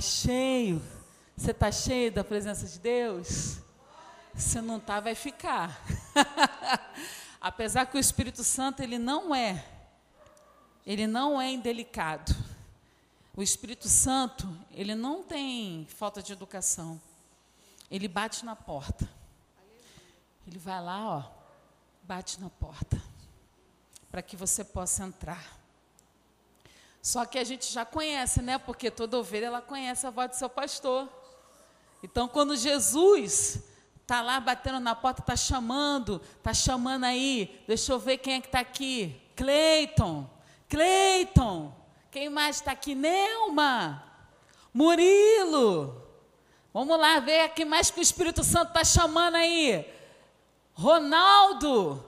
Cheio. Você está cheio da presença de Deus? Se não está, vai ficar. Apesar que o Espírito Santo ele não é, ele não é indelicado. O Espírito Santo ele não tem falta de educação. Ele bate na porta. Ele vai lá, ó, bate na porta para que você possa entrar. Só que a gente já conhece, né? Porque toda ovelha ela conhece a voz do seu pastor. Então, quando Jesus está lá batendo na porta, está chamando, está chamando aí, deixa eu ver quem é que está aqui. Cleiton, Cleiton, quem mais está aqui? Neuma, Murilo. Vamos lá ver quem mais que o Espírito Santo está chamando aí. Ronaldo,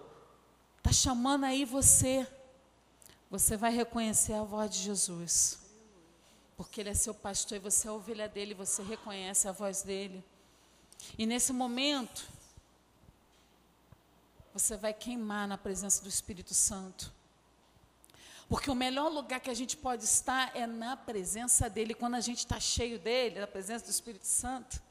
está chamando aí você você vai reconhecer a voz de Jesus. Porque Ele é seu pastor e você é a ovelha dele, você reconhece a voz dele. E nesse momento, você vai queimar na presença do Espírito Santo. Porque o melhor lugar que a gente pode estar é na presença dele. Quando a gente está cheio dele, da presença do Espírito Santo,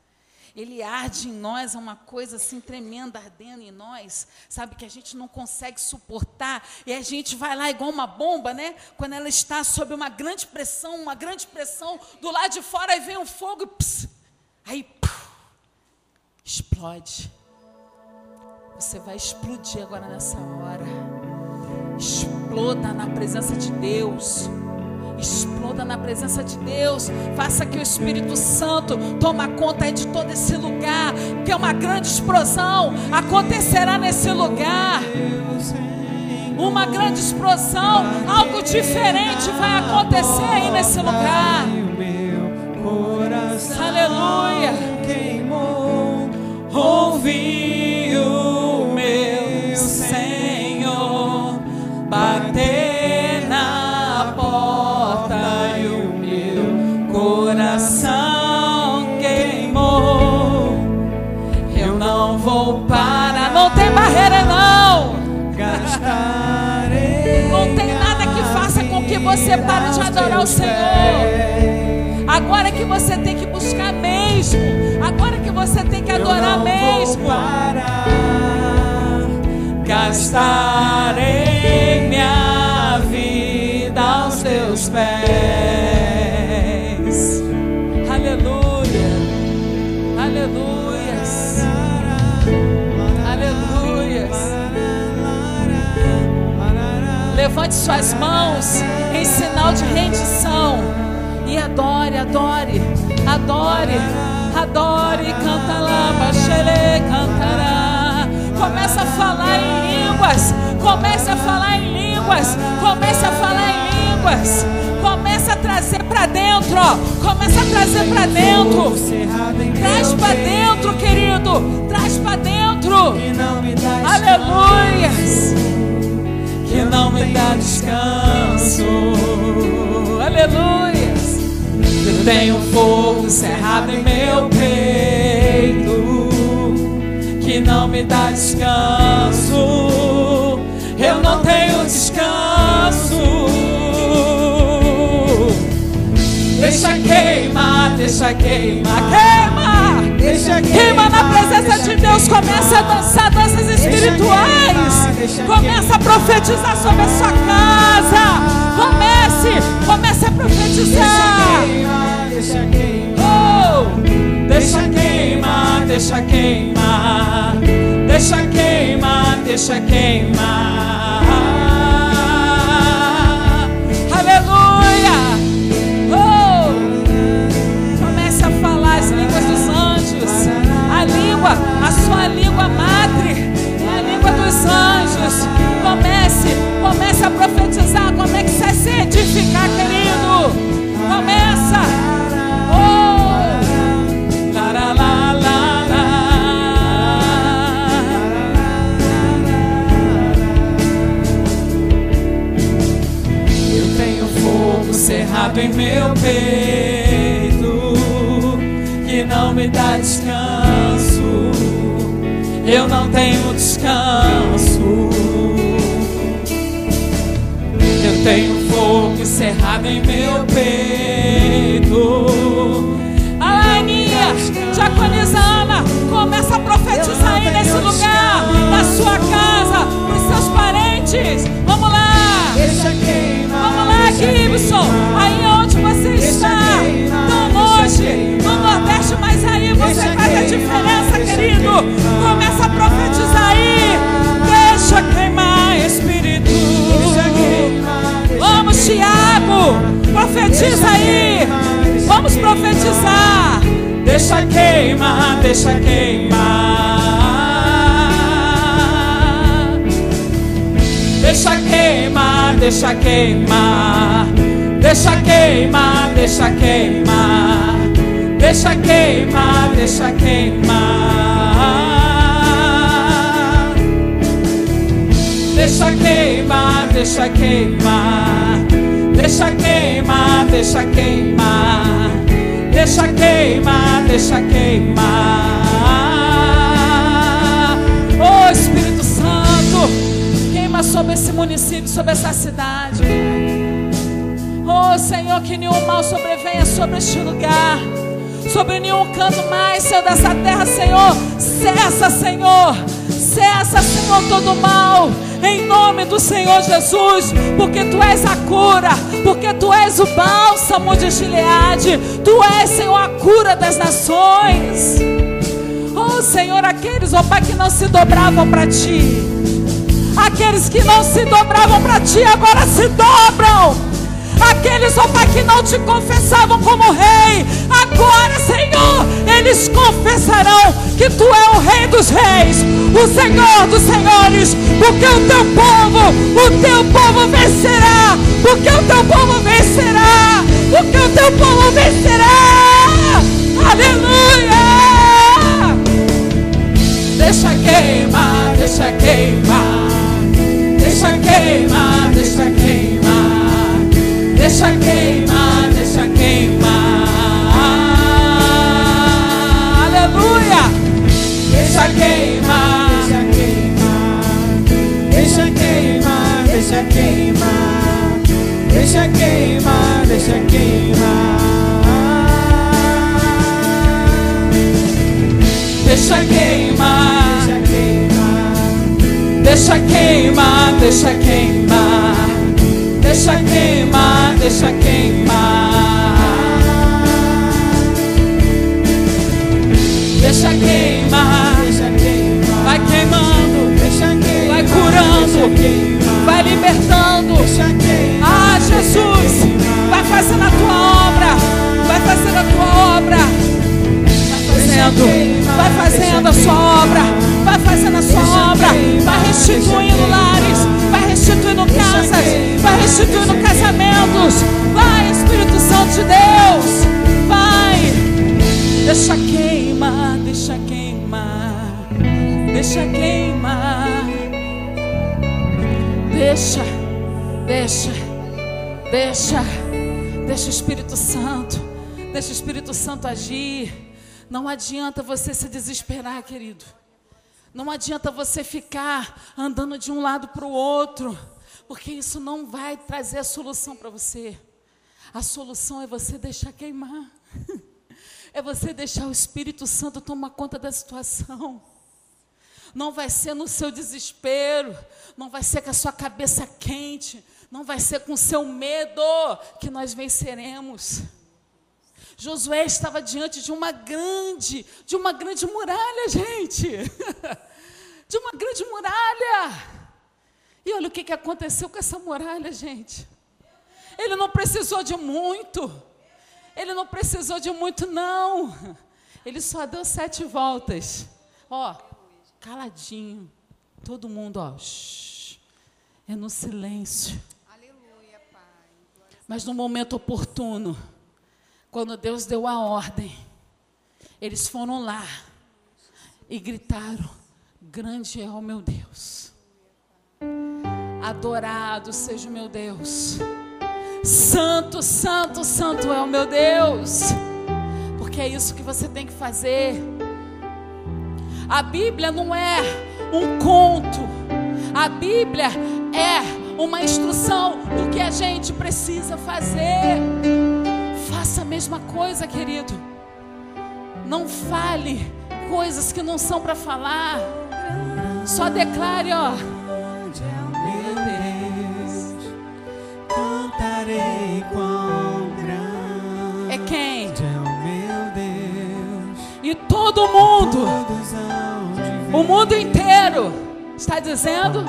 ele arde em nós, é uma coisa assim tremenda ardendo em nós, sabe, que a gente não consegue suportar, e a gente vai lá igual uma bomba, né? Quando ela está sob uma grande pressão, uma grande pressão, do lado de fora, aí vem um fogo, pss, aí puf, explode. Você vai explodir agora nessa hora. Exploda na presença de Deus. Exploda na presença de Deus. Faça que o Espírito Santo toma conta de todo esse lugar. Que uma grande explosão acontecerá nesse lugar. Uma grande explosão, algo diferente vai acontecer aí nesse lugar. Aleluia. Queimou, ouvi adorar o Senhor. Agora que você tem que buscar mesmo. Agora que você tem que adorar mesmo. parar, gastarei minha vida aos teus pés. Levante suas mãos em sinal de rendição. E adore, adore, adore, adore. Canta lá, baixele, cantará. Começa a falar em línguas. Começa a falar em línguas. Começa a falar em línguas. Começa a trazer para dentro, ó. Começa a trazer para dentro. Traz para dentro, querido. Traz para dentro. Que que não me dá descanso. Aleluias. Eu tenho fogo cerrado em meu peito que não me dá descanso. Eu não tenho descanso. Deixa queimar, deixa queimar, Queima. Queima na presença de Deus. Começa a dançar danças espirituais. Começa a profetizar sobre a sua casa. Comece. Comece a profetizar. Deixa queimar, Oh. deixa queimar, deixa queimar, deixa queimar, deixa queimar. Língua, a sua língua madre, a língua dos anjos. Comece, comece a profetizar. Comece a se edificar, querido. Começa. Oh! La, la, la, la. Eu tenho fogo cerrado em meu peito que não me dá descanso. Eu não tenho descanso. Eu tenho fogo cerrado em meu peito. Alaninha, Diaconisa Ana, começa a profetizar aí nesse lugar, na sua casa, nos seus parentes. Vamos lá. Vamos lá, Gibson. Aí onde você está, tão longe, mas aí você faz a diferença, querido. Começa a profetizar aí. Deixa queimar, Espírito. Vamos, Tiago. Profetiza aí. Vamos profetizar. Deixa queimar, deixa queimar. Deixa queimar, deixa queimar. Deixa queimar, deixa queimar. Deixa queimar, deixa queimar. Deixa queimar, deixa queimar. Deixa queimar, deixa queimar. Deixa queimar, deixa queimar. Oh Espírito Santo, queima sobre esse município, sobre essa cidade. Oh Senhor, que nenhum mal sobrevenha sobre este lugar. Sobre nenhum canto mais, Senhor, dessa terra, Senhor. Cessa, Senhor. Cessa, Senhor, todo mal em nome do Senhor Jesus, porque tu és a cura, porque tu és o bálsamo de Gileade, tu és, Senhor, a cura das nações. Oh, Senhor, aqueles, oh Pai, que não se dobravam para ti, aqueles que não se dobravam para ti, agora se dobram. Aqueles, ó Pai, que não te confessavam como rei, agora, Senhor, eles confessarão que tu é o Rei dos Reis, o Senhor dos Senhores, porque o teu povo, o teu povo vencerá, porque o teu povo vencerá, porque o teu povo vencerá. Aleluia! Deixa queimar, deixa queimar, Deixa queimar, deixa queimar, deixa queimar, deixa queimar, deixa queimar. Deixa queimar, deixa queimar, deixa queimar. Deixa queimar, deixa queimar. Deixa queimar, vai libertando. Ah, Jesus, vai fazendo a tua obra, vai fazendo a tua obra, vai fazendo, vai fazendo a sua obra, vai fazendo a sua obra, vai restituindo lares, vai restituindo casas, vai restituindo casamentos. Vai, Espírito Santo de Deus, vai. Deixa queimar, deixa queimar, deixa queimar. Deixa, deixa, deixa, deixa o Espírito Santo, deixa o Espírito Santo agir. Não adianta você se desesperar, querido. Não adianta você ficar andando de um lado para o outro, porque isso não vai trazer a solução para você. A solução é você deixar queimar. É você deixar o Espírito Santo tomar conta da situação. Não vai ser no seu desespero, não vai ser com a sua cabeça quente, não vai ser com o seu medo que nós venceremos. Josué estava diante de uma grande, de uma grande muralha, gente. De uma grande muralha. E olha o que, aconteceu com essa muralha, gente. Ele não precisou de muito. Ele não precisou de muito, não. Ele só deu sete voltas. Ó, caladinho. Todo mundo, ó. Shh, é no silêncio. Aleluia, Pai. Mas no momento oportuno quando Deus deu a ordem, eles foram lá e gritaram: Grande é o meu Deus, adorado seja o meu Deus, Santo, Santo, Santo é o meu Deus, porque é isso que você tem que fazer. A Bíblia não é um conto, a Bíblia é uma instrução do que a gente precisa fazer. Faça a mesma coisa, querido. Não fale coisas que não são para falar. Só declare, ó. Meu Deus, cantarei quão grande É quem? E todo mundo, o mundo inteiro, está dizendo: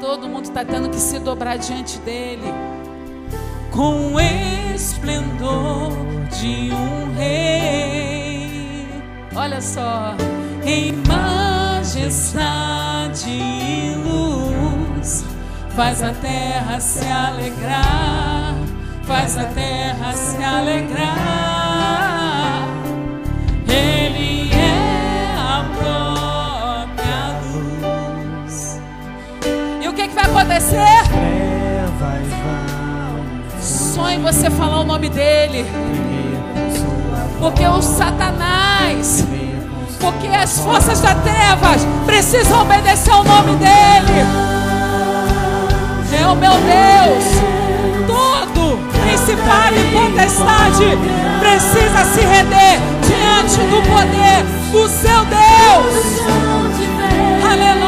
todo mundo está tendo que se dobrar diante dele. Com o esplendor de um rei. Olha só, em majestade e luz, faz a terra se alegrar, faz a terra se alegrar. Ele é a própria luz. E o que, que vai acontecer? Só você falar o nome dele. Porque o Satanás, porque as forças das trevas precisam obedecer ao nome dele. O meu Deus. Todo principado e potestade precisa se render diante do poder do seu Deus. Aleluia.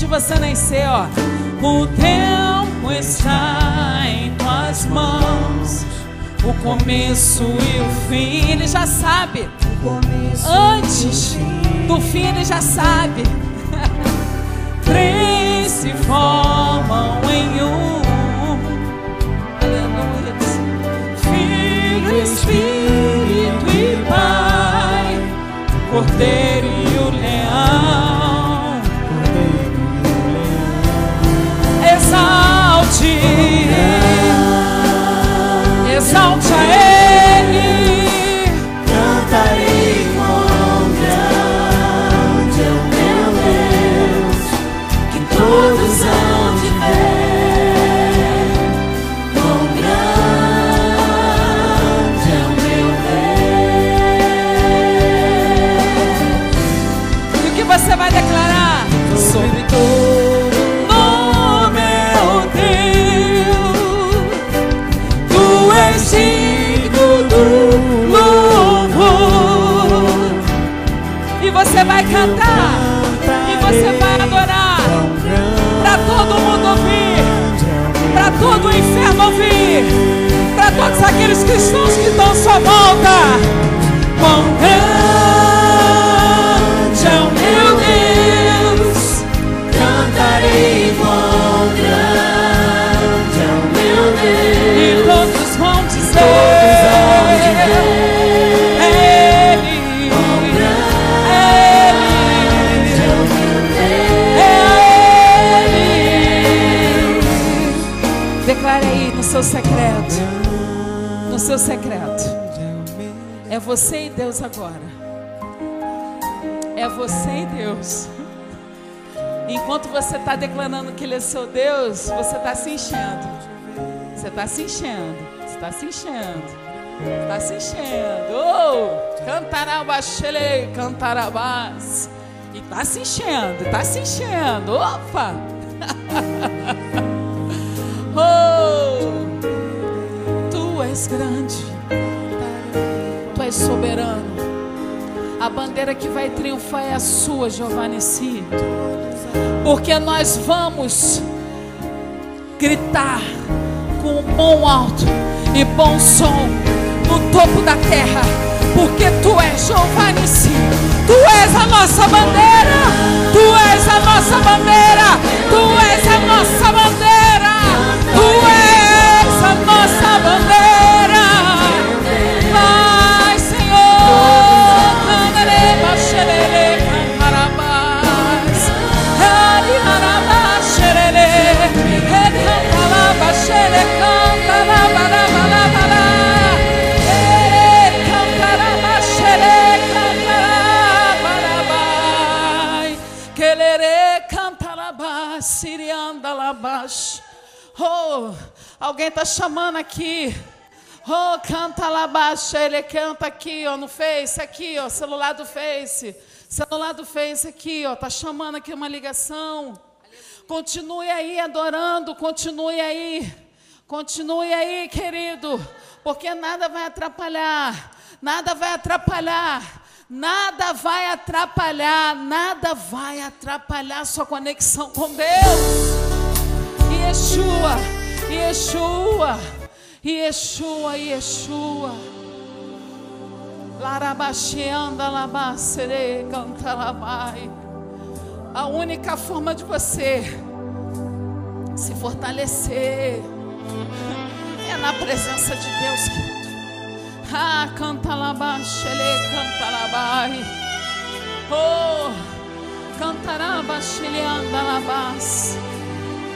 De você nascer, ó. O tempo está em tuas mãos. O começo e o fim, ele já sabe. Antes do fim, ele já sabe. Três se formam em um. Aleluia. Filho, Espírito e Pai, Cordeiro e o Leão. Exalte, exalte a Ele. Para todos aqueles cristãos que estão à sua volta. Quão você e Deus agora. É você e Deus. Enquanto você está declarando que Ele é seu Deus, você está se enchendo. Você está se enchendo. Você está se enchendo. Está se enchendo. Oh! Cantarabachele, cantarabás. E está se enchendo, está se enchendo. Opa! oh! Tu és grande. És soberano. A bandeira que vai triunfar é a sua, Giovanni. Porque nós vamos gritar com bom alto e bom som no topo da terra. Porque tu és Jeová Nissi, tu és a nossa bandeira, tu és a nossa bandeira, tu és a nossa bandeira, tu és a nossa bandeira. Alguém está chamando aqui. Oh, canta lá baixo, ele canta aqui, ó, no Face, aqui, ó, celular do Face. Celular do Face aqui, ó, tá chamando aqui uma ligação. Continue aí adorando, continue aí. Continue aí, querido, porque nada vai atrapalhar. Nada vai atrapalhar. Nada vai atrapalhar, nada vai atrapalhar sua conexão com Deus. Yeshua, Yeshua, Yeshua, Yeshua. Larabaxianda, labacere, canta labai. A única forma de você se fortalecer é na presença de Deus. Ah, canta labaxele, canta labai. Oh, cantaraba, anda labas.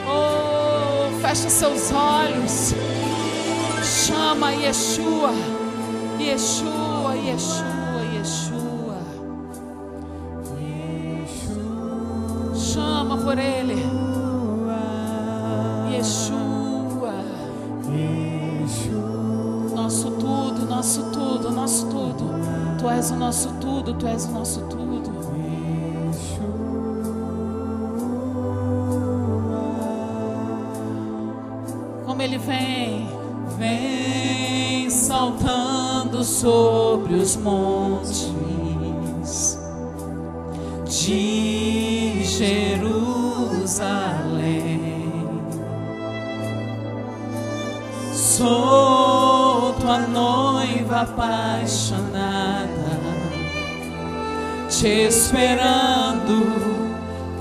Oh, fecha seus olhos. Chama Yeshua. Yeshua, Yeshua, Yeshua. Chama por Ele. Yeshua. Nosso tudo, nosso tudo, nosso tudo. Tu és o nosso tudo, Tu és o nosso tudo. Vem, vem saltando sobre os montes de Jerusalém. Sou tua noiva apaixonada, te esperando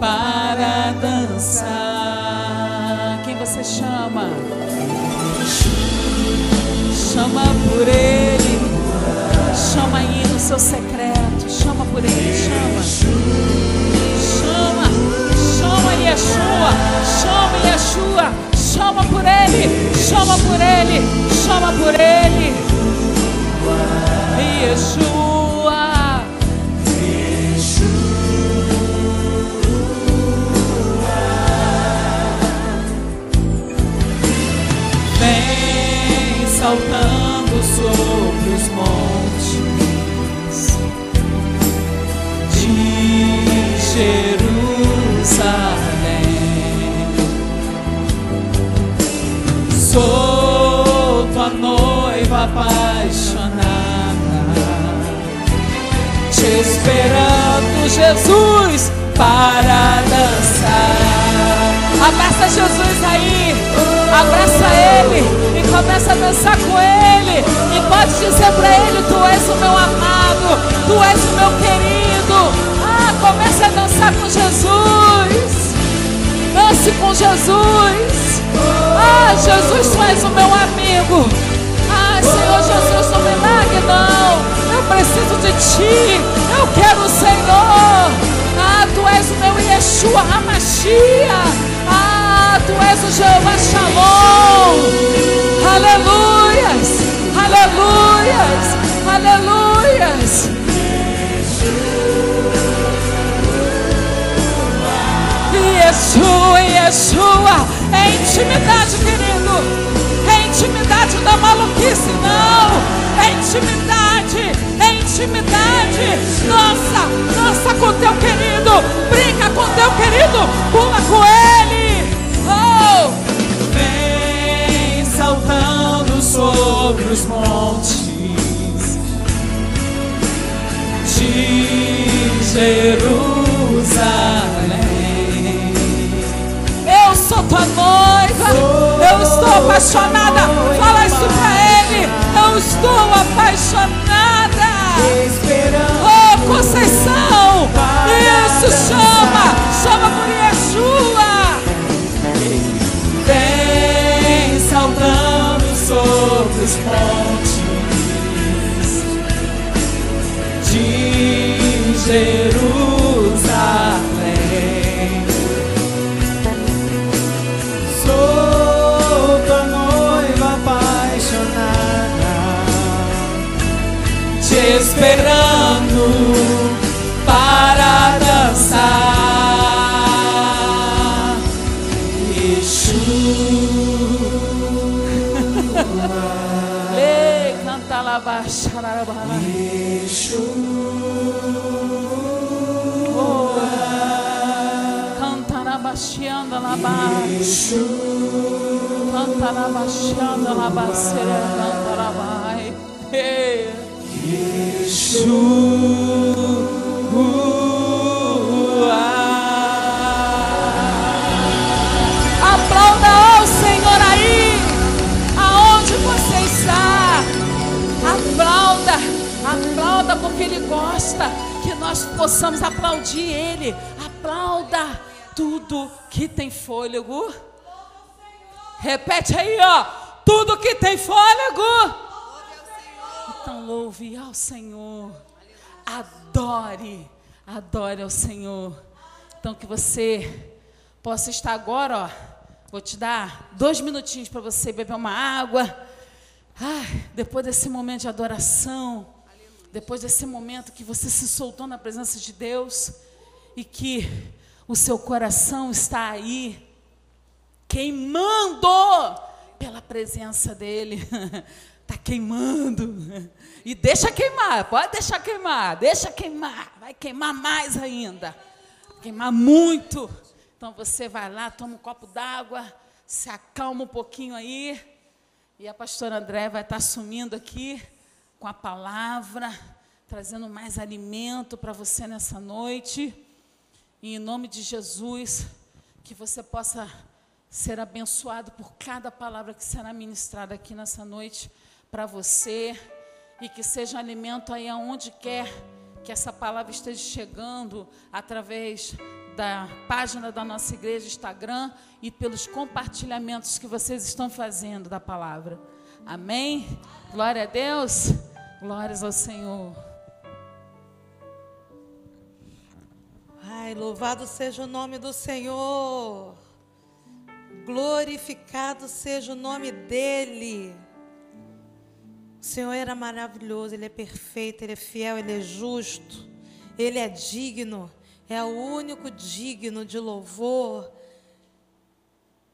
para dançar. Quem você chama? Chama por Ele. Chama aí no seu secreto. Chama por Ele. Chama. Chama. Chama Yeshua. Chama Yeshua. Chama por Ele. Chama por Ele. Chama por Ele. Yeshua. Vem saltando sobre os montes de Jerusalém. Sou tua noiva apaixonada, te esperando, Jesus, para dançar. Abraça Jesus aí, abraça Ele começa a dançar com Ele. E pode dizer para Ele: Tu és o meu amado, Tu és o meu querido. Ah, comece a dançar com Jesus. Dance com Jesus. Ah, Jesus, Tu és o meu amigo. Ah, Senhor Jesus, não me largue, não. Eu preciso de Ti. Eu quero o Senhor. Ah, Tu és o meu Yeshua Hamashia. Tu és o Jeová Shalom. Aleluias, aleluias, aleluias. Yeshua, Yeshua, é intimidade, querido. É intimidade da maluquice, não. É intimidade, é intimidade. Dança, dança com teu querido. Brinca com teu querido. Pula com ele. Sobre os montes de Jerusalém. Eu sou tua noiva. Eu estou apaixonada. Fala isso pra ele. Eu estou apaixonada. Oh, Conceição. Isso, chama. Chama por Yeshua. Sobre os montes de Jerusalém. Sou tua noiva apaixonada, te esperando xianda laba. Cantaraba xianda laba sere cantaraba. Aplauda ao Senhor aí, aonde você está. Aplauda, aplauda porque Ele gosta que nós possamos aplaudir Ele. Aplauda tudo que tem fôlego. Repete aí, ó. Tudo que tem fôlego. Então louve ao Senhor. Adore, adore ao Senhor. Então que você possa estar agora, ó. Vou te dar dois minutinhos para você beber uma água. Ai, depois desse momento de adoração, depois desse momento que você se soltou na presença de Deus e que o seu coração está aí queimando pela presença dele. Está queimando. E deixa queimar, pode deixar queimar, deixa queimar, vai queimar mais ainda. Queimar muito. Então você vai lá, toma um copo d'água, se acalma um pouquinho aí. E a pastora André vai estar sumindo aqui com a palavra, trazendo mais alimento para você nessa noite. E em nome de Jesus, que você possa ser abençoado por cada palavra que será ministrada aqui nessa noite para você e que seja alimento aí aonde quer que essa palavra esteja chegando através da página da nossa igreja Instagram e pelos compartilhamentos que vocês estão fazendo da palavra. Amém? Glória a Deus. Glórias ao Senhor. Ai, louvado seja o nome do Senhor. Glorificado seja o nome dEle. O Senhor era maravilhoso, Ele é perfeito, Ele é fiel, Ele é justo, Ele é digno, é o único digno de louvor.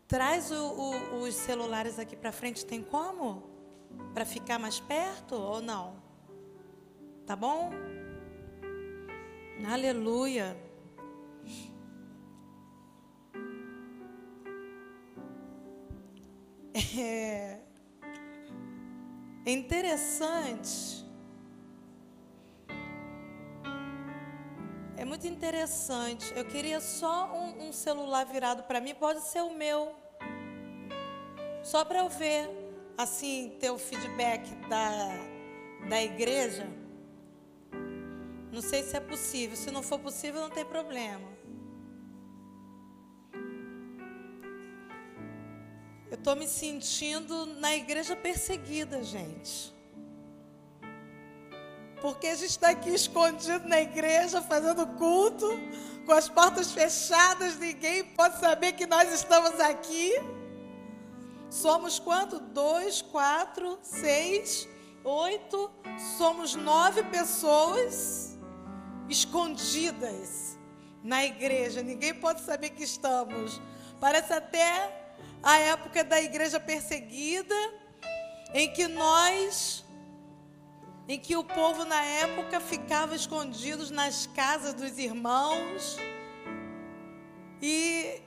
Traz o, o, os celulares aqui para frente, tem como? Para ficar mais perto ou não? Tá bom? Aleluia. É. É interessante. É muito interessante. Eu queria só um, um celular virado para mim, pode ser o meu. Só para eu ver, assim, ter o feedback da, da igreja. Não sei se é possível. Se não for possível, não tem problema. Eu estou me sentindo na igreja perseguida, gente. Porque a gente está aqui escondido na igreja, fazendo culto, com as portas fechadas, ninguém pode saber que nós estamos aqui. Somos quanto? Dois, quatro, seis, oito. Somos nove pessoas escondidas na igreja. Ninguém pode saber que estamos. Parece até a época da igreja perseguida, em que nós, em que o povo na época ficava escondidos nas casas dos irmãos. E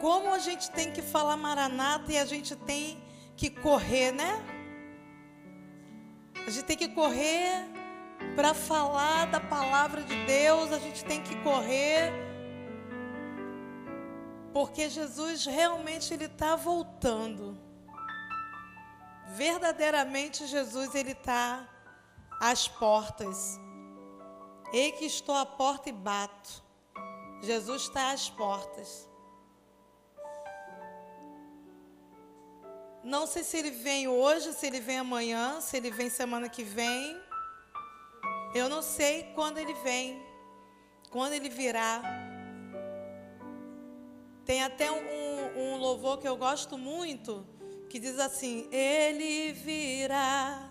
como a gente tem que falar maranata e a gente tem que correr, né? A gente tem que correr para falar da palavra de Deus, a gente tem que correr porque Jesus realmente ele está voltando. Verdadeiramente Jesus ele está às portas. Ei que estou à porta e bato. Jesus está às portas. Não sei se ele vem hoje, se ele vem amanhã, se ele vem semana que vem. Eu não sei quando ele vem, quando ele virá. Tem até um, um louvor que eu gosto muito, que diz assim: Ele virá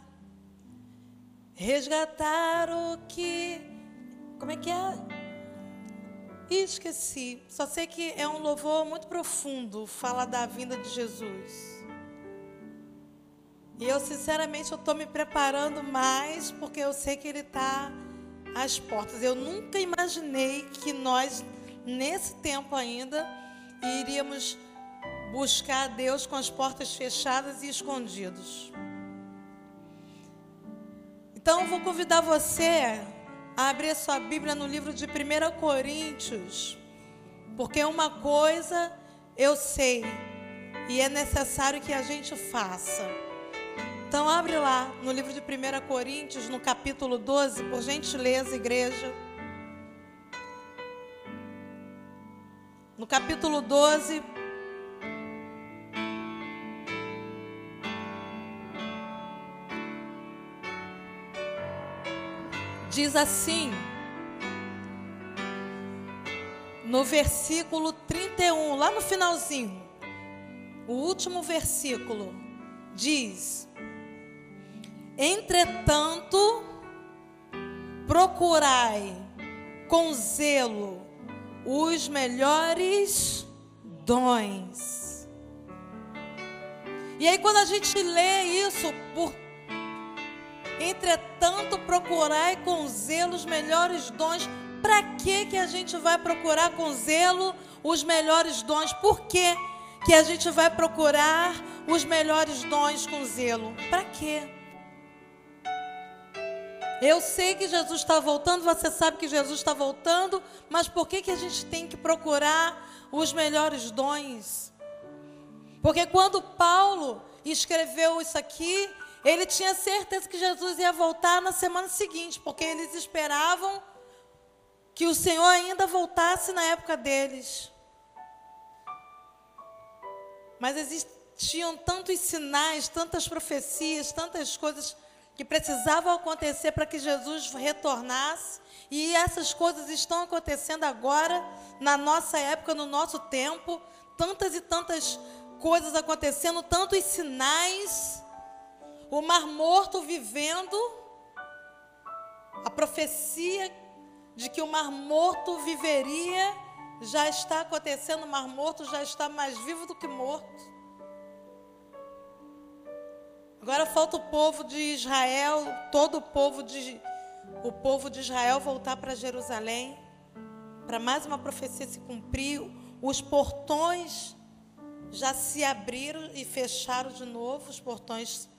resgatar o que. Como é que é? Esqueci. Só sei que é um louvor muito profundo, fala da vinda de Jesus. E eu, sinceramente, eu estou me preparando mais porque eu sei que Ele está às portas. Eu nunca imaginei que nós, nesse tempo ainda, iríamos buscar a Deus com as portas fechadas e escondidos. Então, eu vou convidar você a abrir sua Bíblia no livro de 1 Coríntios, porque uma coisa eu sei e é necessário que a gente faça. Então, abre lá no livro de 1 Coríntios, no capítulo 12, por gentileza, igreja. No capítulo 12. Diz assim, no versículo 31, lá no finalzinho, o último versículo, diz: Entretanto, procurai com zelo os melhores dons. E aí, quando a gente lê isso, por entretanto, procurai com zelo os melhores dons. Para que que a gente vai procurar com zelo os melhores dons? Por que que a gente vai procurar os melhores dons com zelo? Para quê? Eu sei que Jesus está voltando, você sabe que Jesus está voltando, mas por que, que a gente tem que procurar os melhores dons? Porque quando Paulo escreveu isso aqui, ele tinha certeza que Jesus ia voltar na semana seguinte, porque eles esperavam que o Senhor ainda voltasse na época deles. Mas existiam tantos sinais, tantas profecias, tantas coisas que precisavam acontecer para que Jesus retornasse. E essas coisas estão acontecendo agora, na nossa época, no nosso tempo. Tantas e tantas coisas acontecendo, tantos sinais. O mar morto vivendo. A profecia de que o mar morto viveria já está acontecendo. O mar morto já está mais vivo do que morto. Agora falta o povo de Israel, todo o povo de o povo de Israel voltar para Jerusalém, para mais uma profecia se cumprir. Os portões já se abriram e fecharam de novo, os portões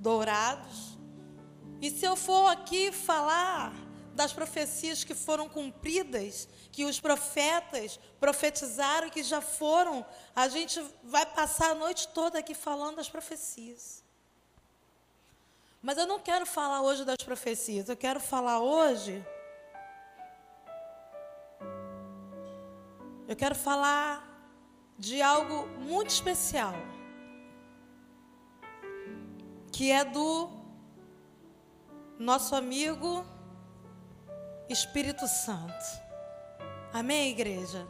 dourados. E se eu for aqui falar das profecias que foram cumpridas, que os profetas profetizaram, que já foram, a gente vai passar a noite toda aqui falando das profecias. Mas eu não quero falar hoje das profecias, eu quero falar hoje. Eu quero falar de algo muito especial, que é do nosso amigo Espírito Santo. Amém, igreja?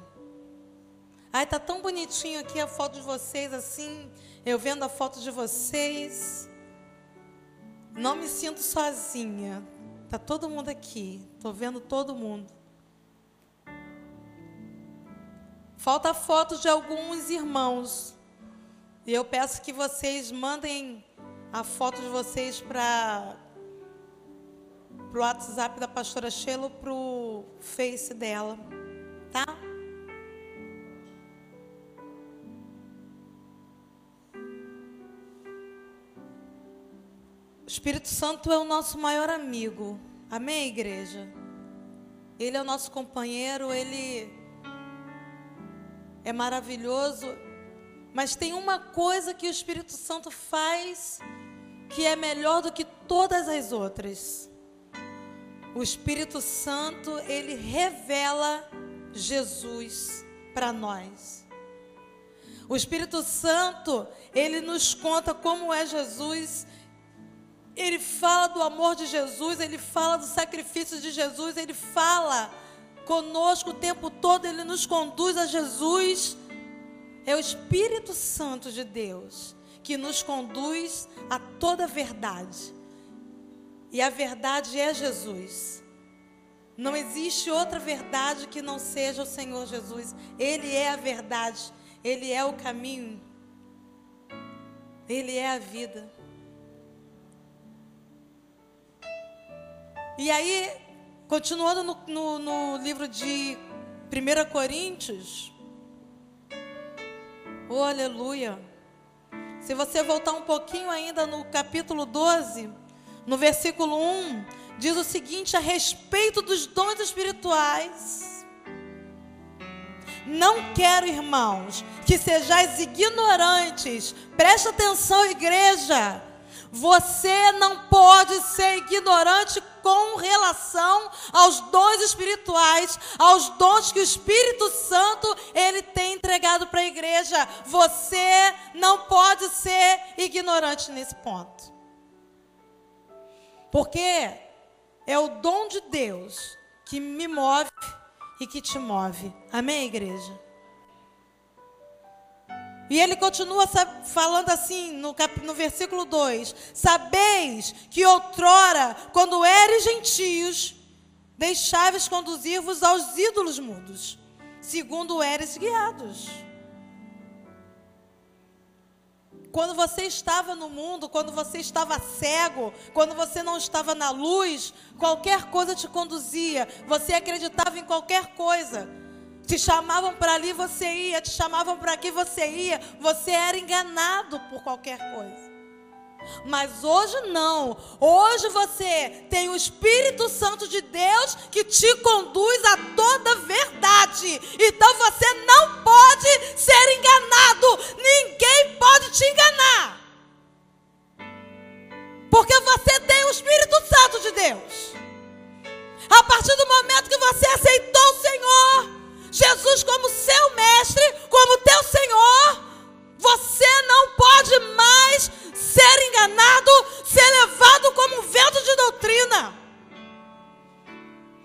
Ai, tá tão bonitinho aqui a foto de vocês assim, eu vendo a foto de vocês. Não me sinto sozinha. Tá todo mundo aqui. Tô vendo todo mundo. Falta fotos de alguns irmãos. E eu peço que vocês mandem a foto de vocês para o WhatsApp da pastora Sheila para o Face dela. Tá? O Espírito Santo é o nosso maior amigo. Amém, igreja? Ele é o nosso companheiro, ele é maravilhoso. Mas tem uma coisa que o Espírito Santo faz que é melhor do que todas as outras. O Espírito Santo, ele revela Jesus para nós. O Espírito Santo, ele nos conta como é Jesus ele fala do amor de Jesus, ele fala do sacrifício de Jesus, ele fala conosco o tempo todo, ele nos conduz a Jesus. É o Espírito Santo de Deus que nos conduz a toda a verdade. E a verdade é Jesus. Não existe outra verdade que não seja o Senhor Jesus. Ele é a verdade, ele é o caminho, ele é a vida. E aí, continuando no, no, no livro de 1 Coríntios, oh aleluia. Se você voltar um pouquinho ainda no capítulo 12, no versículo 1, diz o seguinte a respeito dos dons espirituais. Não quero, irmãos, que sejais ignorantes. Preste atenção, igreja. Você não pode ser ignorante com relação aos dons espirituais, aos dons que o Espírito Santo ele tem entregado para a igreja. Você não pode ser ignorante nesse ponto. Porque é o dom de Deus que me move e que te move. Amém, igreja? E ele continua falando assim no, cap, no versículo 2: Sabeis que outrora, quando eres gentios, deixáveis conduzir-vos aos ídolos mudos, segundo eres guiados. Quando você estava no mundo, quando você estava cego, quando você não estava na luz, qualquer coisa te conduzia, você acreditava em qualquer coisa. Te chamavam para ali, você ia, te chamavam para aqui, você ia, você era enganado por qualquer coisa. Mas hoje não. Hoje você tem o Espírito Santo de Deus que te conduz a toda verdade. Então você não pode ser enganado. Ninguém pode te enganar. Porque você tem o Espírito Santo de Deus. A partir do momento que você aceitou o Senhor, Jesus como seu mestre, como teu Senhor, você não pode mais ser enganado, ser levado como um vento de doutrina.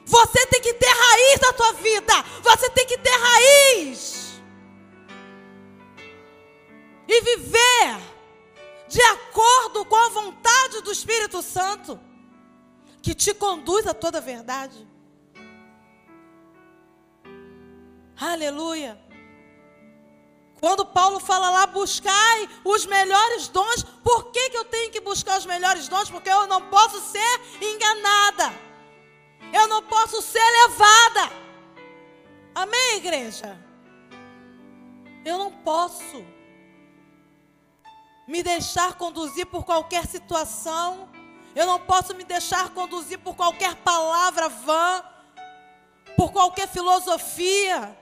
Você tem que ter raiz na tua vida. Você tem que ter raiz. E viver de acordo com a vontade do Espírito Santo, que te conduz a toda a verdade. Aleluia. Quando Paulo fala lá, buscai os melhores dons, por que, que eu tenho que buscar os melhores dons? Porque eu não posso ser enganada, eu não posso ser levada. Amém, igreja? Eu não posso me deixar conduzir por qualquer situação, eu não posso me deixar conduzir por qualquer palavra vã, por qualquer filosofia.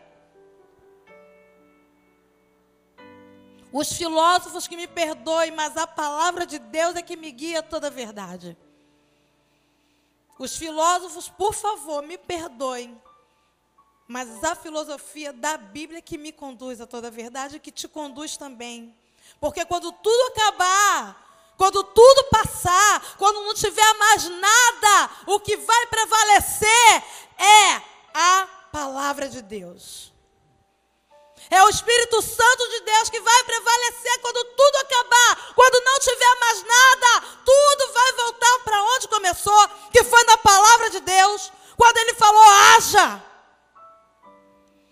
Os filósofos que me perdoem, mas a palavra de Deus é que me guia toda a verdade. Os filósofos, por favor, me perdoem, mas a filosofia da Bíblia é que me conduz a toda a verdade, que te conduz também. Porque quando tudo acabar, quando tudo passar, quando não tiver mais nada, o que vai prevalecer é a palavra de Deus. É o Espírito Santo de Deus que vai prevalecer quando tudo acabar, quando não tiver mais nada, tudo vai voltar para onde começou, que foi na palavra de Deus, quando ele falou: haja.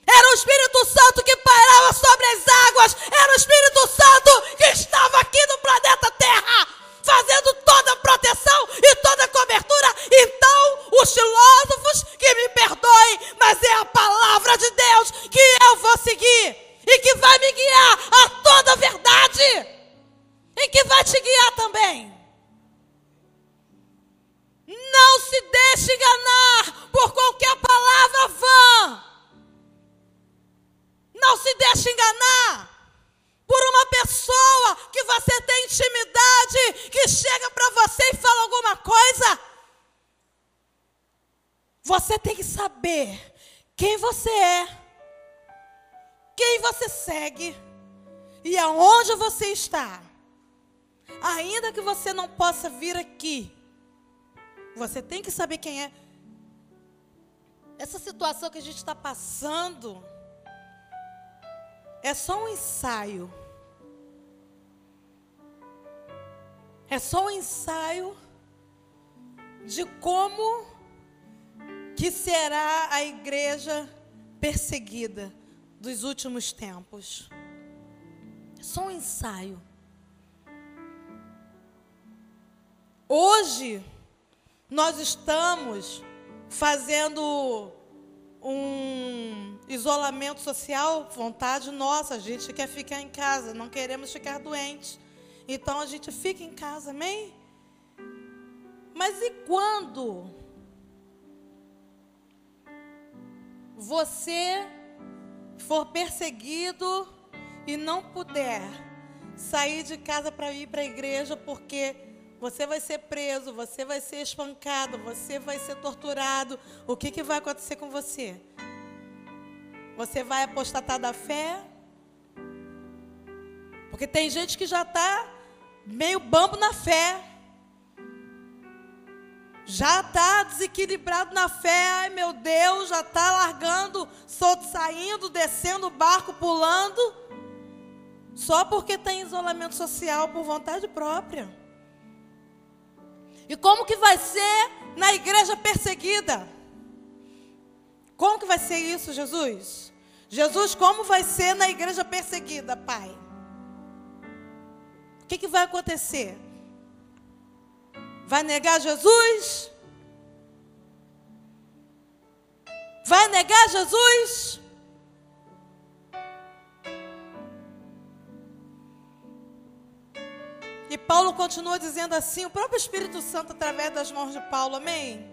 Era o Espírito Santo que pairava sobre as águas, era o Espírito Santo que estava aqui no planeta Terra, fazendo toda a proteção e toda a cobertura. Então, os filósofos que me perdoem, mas é a palavra de Deus que eu vou seguir e que vai me guiar a toda a verdade e que vai te guiar também. Não se deixe enganar por qualquer palavra vã. Não se deixe enganar por uma pessoa que você tem intimidade, que chega para você e fala alguma coisa. Você tem que saber quem você é, quem você segue e aonde você está. Ainda que você não possa vir aqui, você tem que saber quem é. Essa situação que a gente está passando é só um ensaio. É só um ensaio de como que será a igreja perseguida dos últimos tempos. É só um ensaio. Hoje, nós estamos fazendo um isolamento social, vontade nossa, a gente quer ficar em casa, não queremos ficar doentes. Então a gente fica em casa, amém? Mas e quando você for perseguido e não puder sair de casa para ir para a igreja porque você vai ser preso, você vai ser espancado, você vai ser torturado. O que, que vai acontecer com você? Você vai apostatar da fé? Porque tem gente que já está meio bambo na fé. Já está desequilibrado na fé. Ai meu Deus, já está largando, solto, saindo, descendo o barco, pulando. Só porque tem isolamento social por vontade própria. E como que vai ser na igreja perseguida? Como que vai ser isso, Jesus? Jesus, como vai ser na igreja perseguida, Pai? O que, que vai acontecer? Vai negar Jesus? Vai negar Jesus? Paulo continua dizendo assim, o próprio Espírito Santo através das mãos de Paulo, amém?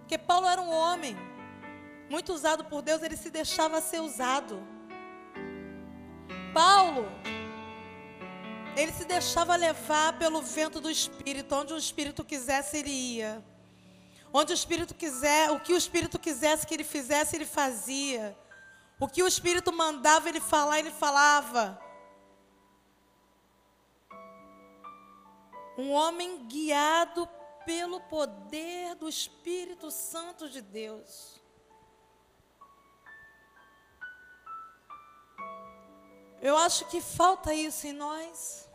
Porque Paulo era um homem, muito usado por Deus, ele se deixava ser usado. Paulo, ele se deixava levar pelo vento do Espírito, onde o Espírito quisesse, ele ia. Onde o Espírito quiser, o que o Espírito quisesse que ele fizesse, ele fazia. O que o Espírito mandava ele falar, ele falava. Um homem guiado pelo poder do Espírito Santo de Deus. Eu acho que falta isso em nós.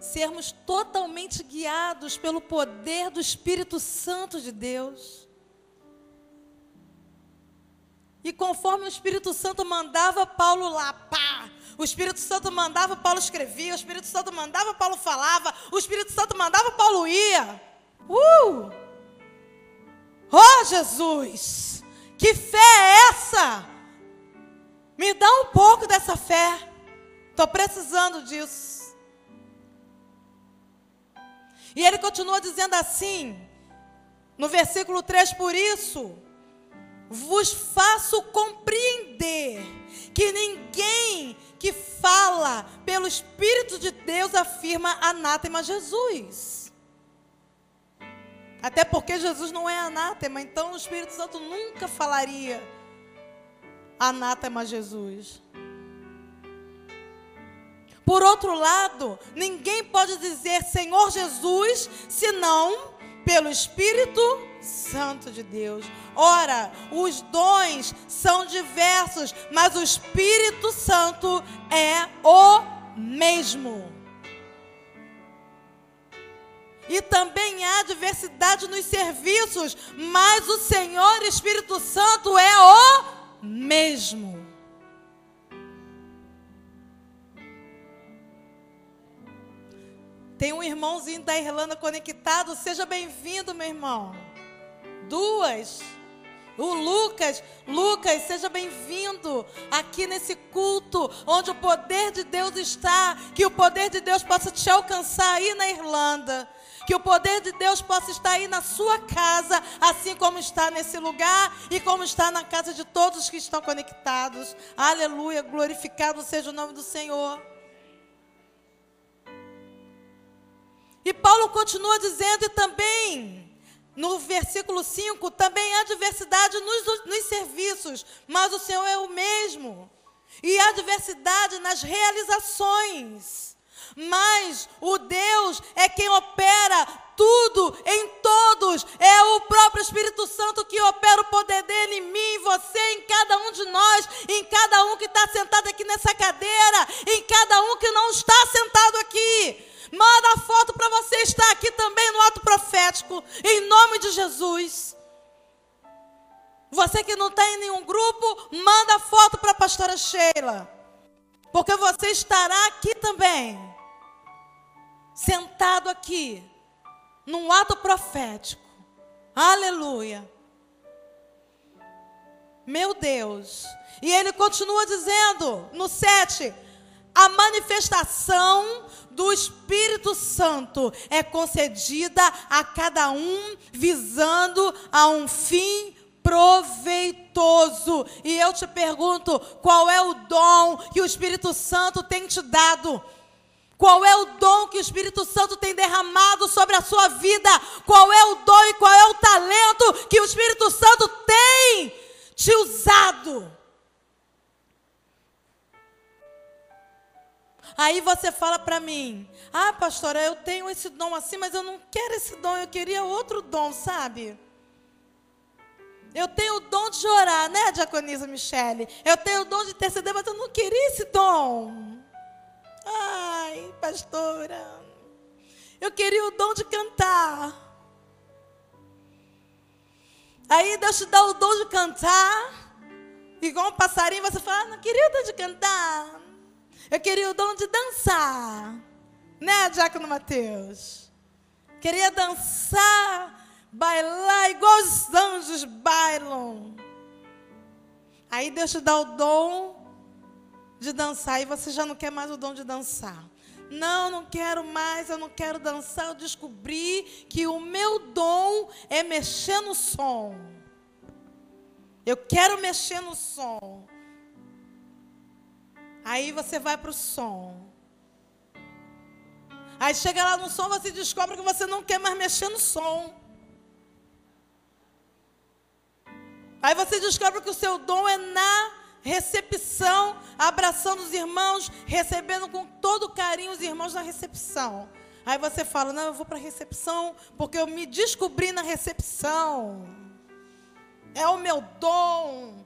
Sermos totalmente guiados pelo poder do Espírito Santo de Deus. E conforme o Espírito Santo mandava Paulo lá, pá, o Espírito Santo mandava, Paulo escrevia. O Espírito Santo mandava, Paulo falava. O Espírito Santo mandava, Paulo ia. Uh! Oh, Jesus! Que fé é essa? Me dá um pouco dessa fé. Estou precisando disso. E ele continua dizendo assim, no versículo 3: Por isso vos faço compreender que ninguém que fala pelo Espírito de Deus afirma anátema Jesus. Até porque Jesus não é anátema, então o Espírito Santo nunca falaria anátema Jesus. Por outro lado, ninguém pode dizer Senhor Jesus senão pelo Espírito Santo de Deus. Ora, os dons são diversos, mas o Espírito Santo é o mesmo. E também há diversidade nos serviços, mas o Senhor Espírito Santo é o mesmo. Tem um irmãozinho da Irlanda conectado, seja bem-vindo, meu irmão. Duas. O Lucas, Lucas, seja bem-vindo aqui nesse culto onde o poder de Deus está, que o poder de Deus possa te alcançar aí na Irlanda. Que o poder de Deus possa estar aí na sua casa, assim como está nesse lugar e como está na casa de todos que estão conectados. Aleluia, glorificado seja o nome do Senhor. E Paulo continua dizendo e também no versículo 5, também há diversidade nos, nos serviços, mas o Senhor é o mesmo. E há diversidade nas realizações. Mas o Deus é quem opera tudo em todos. É o próprio Espírito Santo que opera o poder dele em mim, em você, em cada um de nós, em cada um que está sentado aqui nessa cadeira, em cada um que não está sentado aqui. Manda a foto para você estar aqui também no ato profético, em nome de Jesus. Você que não está em nenhum grupo, manda a foto para a pastora Sheila. Porque você estará aqui também. Sentado aqui. num ato profético. Aleluia. Meu Deus. E ele continua dizendo no 7: a manifestação do Espírito Santo é concedida a cada um visando a um fim proveitoso. E eu te pergunto, qual é o dom que o Espírito Santo tem te dado? Qual é o dom que o Espírito Santo tem derramado sobre a sua vida? Qual é o dom e qual é o talento que o Espírito Santo tem te usado? Aí você fala para mim: Ah, pastora, eu tenho esse dom assim, mas eu não quero esse dom, eu queria outro dom, sabe? Eu tenho o dom de orar, né, Diaconisa Michele? Eu tenho o dom de interceder, mas eu não queria esse dom. Ai, pastora, eu queria o dom de cantar. Aí Deus te dá o dom de cantar, igual um passarinho, você fala, ah, não queria o dom de cantar. Eu queria o dom de dançar, né, Diácono Mateus? Queria dançar, bailar igual os anjos bailam. Aí Deus te dá o dom de dançar e você já não quer mais o dom de dançar. Não, não quero mais, eu não quero dançar. Eu descobri que o meu dom é mexer no som. Eu quero mexer no som. Aí você vai para o som. Aí chega lá no som, você descobre que você não quer mais mexer no som. Aí você descobre que o seu dom é na recepção, abraçando os irmãos, recebendo com todo carinho os irmãos na recepção. Aí você fala: Não, eu vou para a recepção porque eu me descobri na recepção. É o meu dom.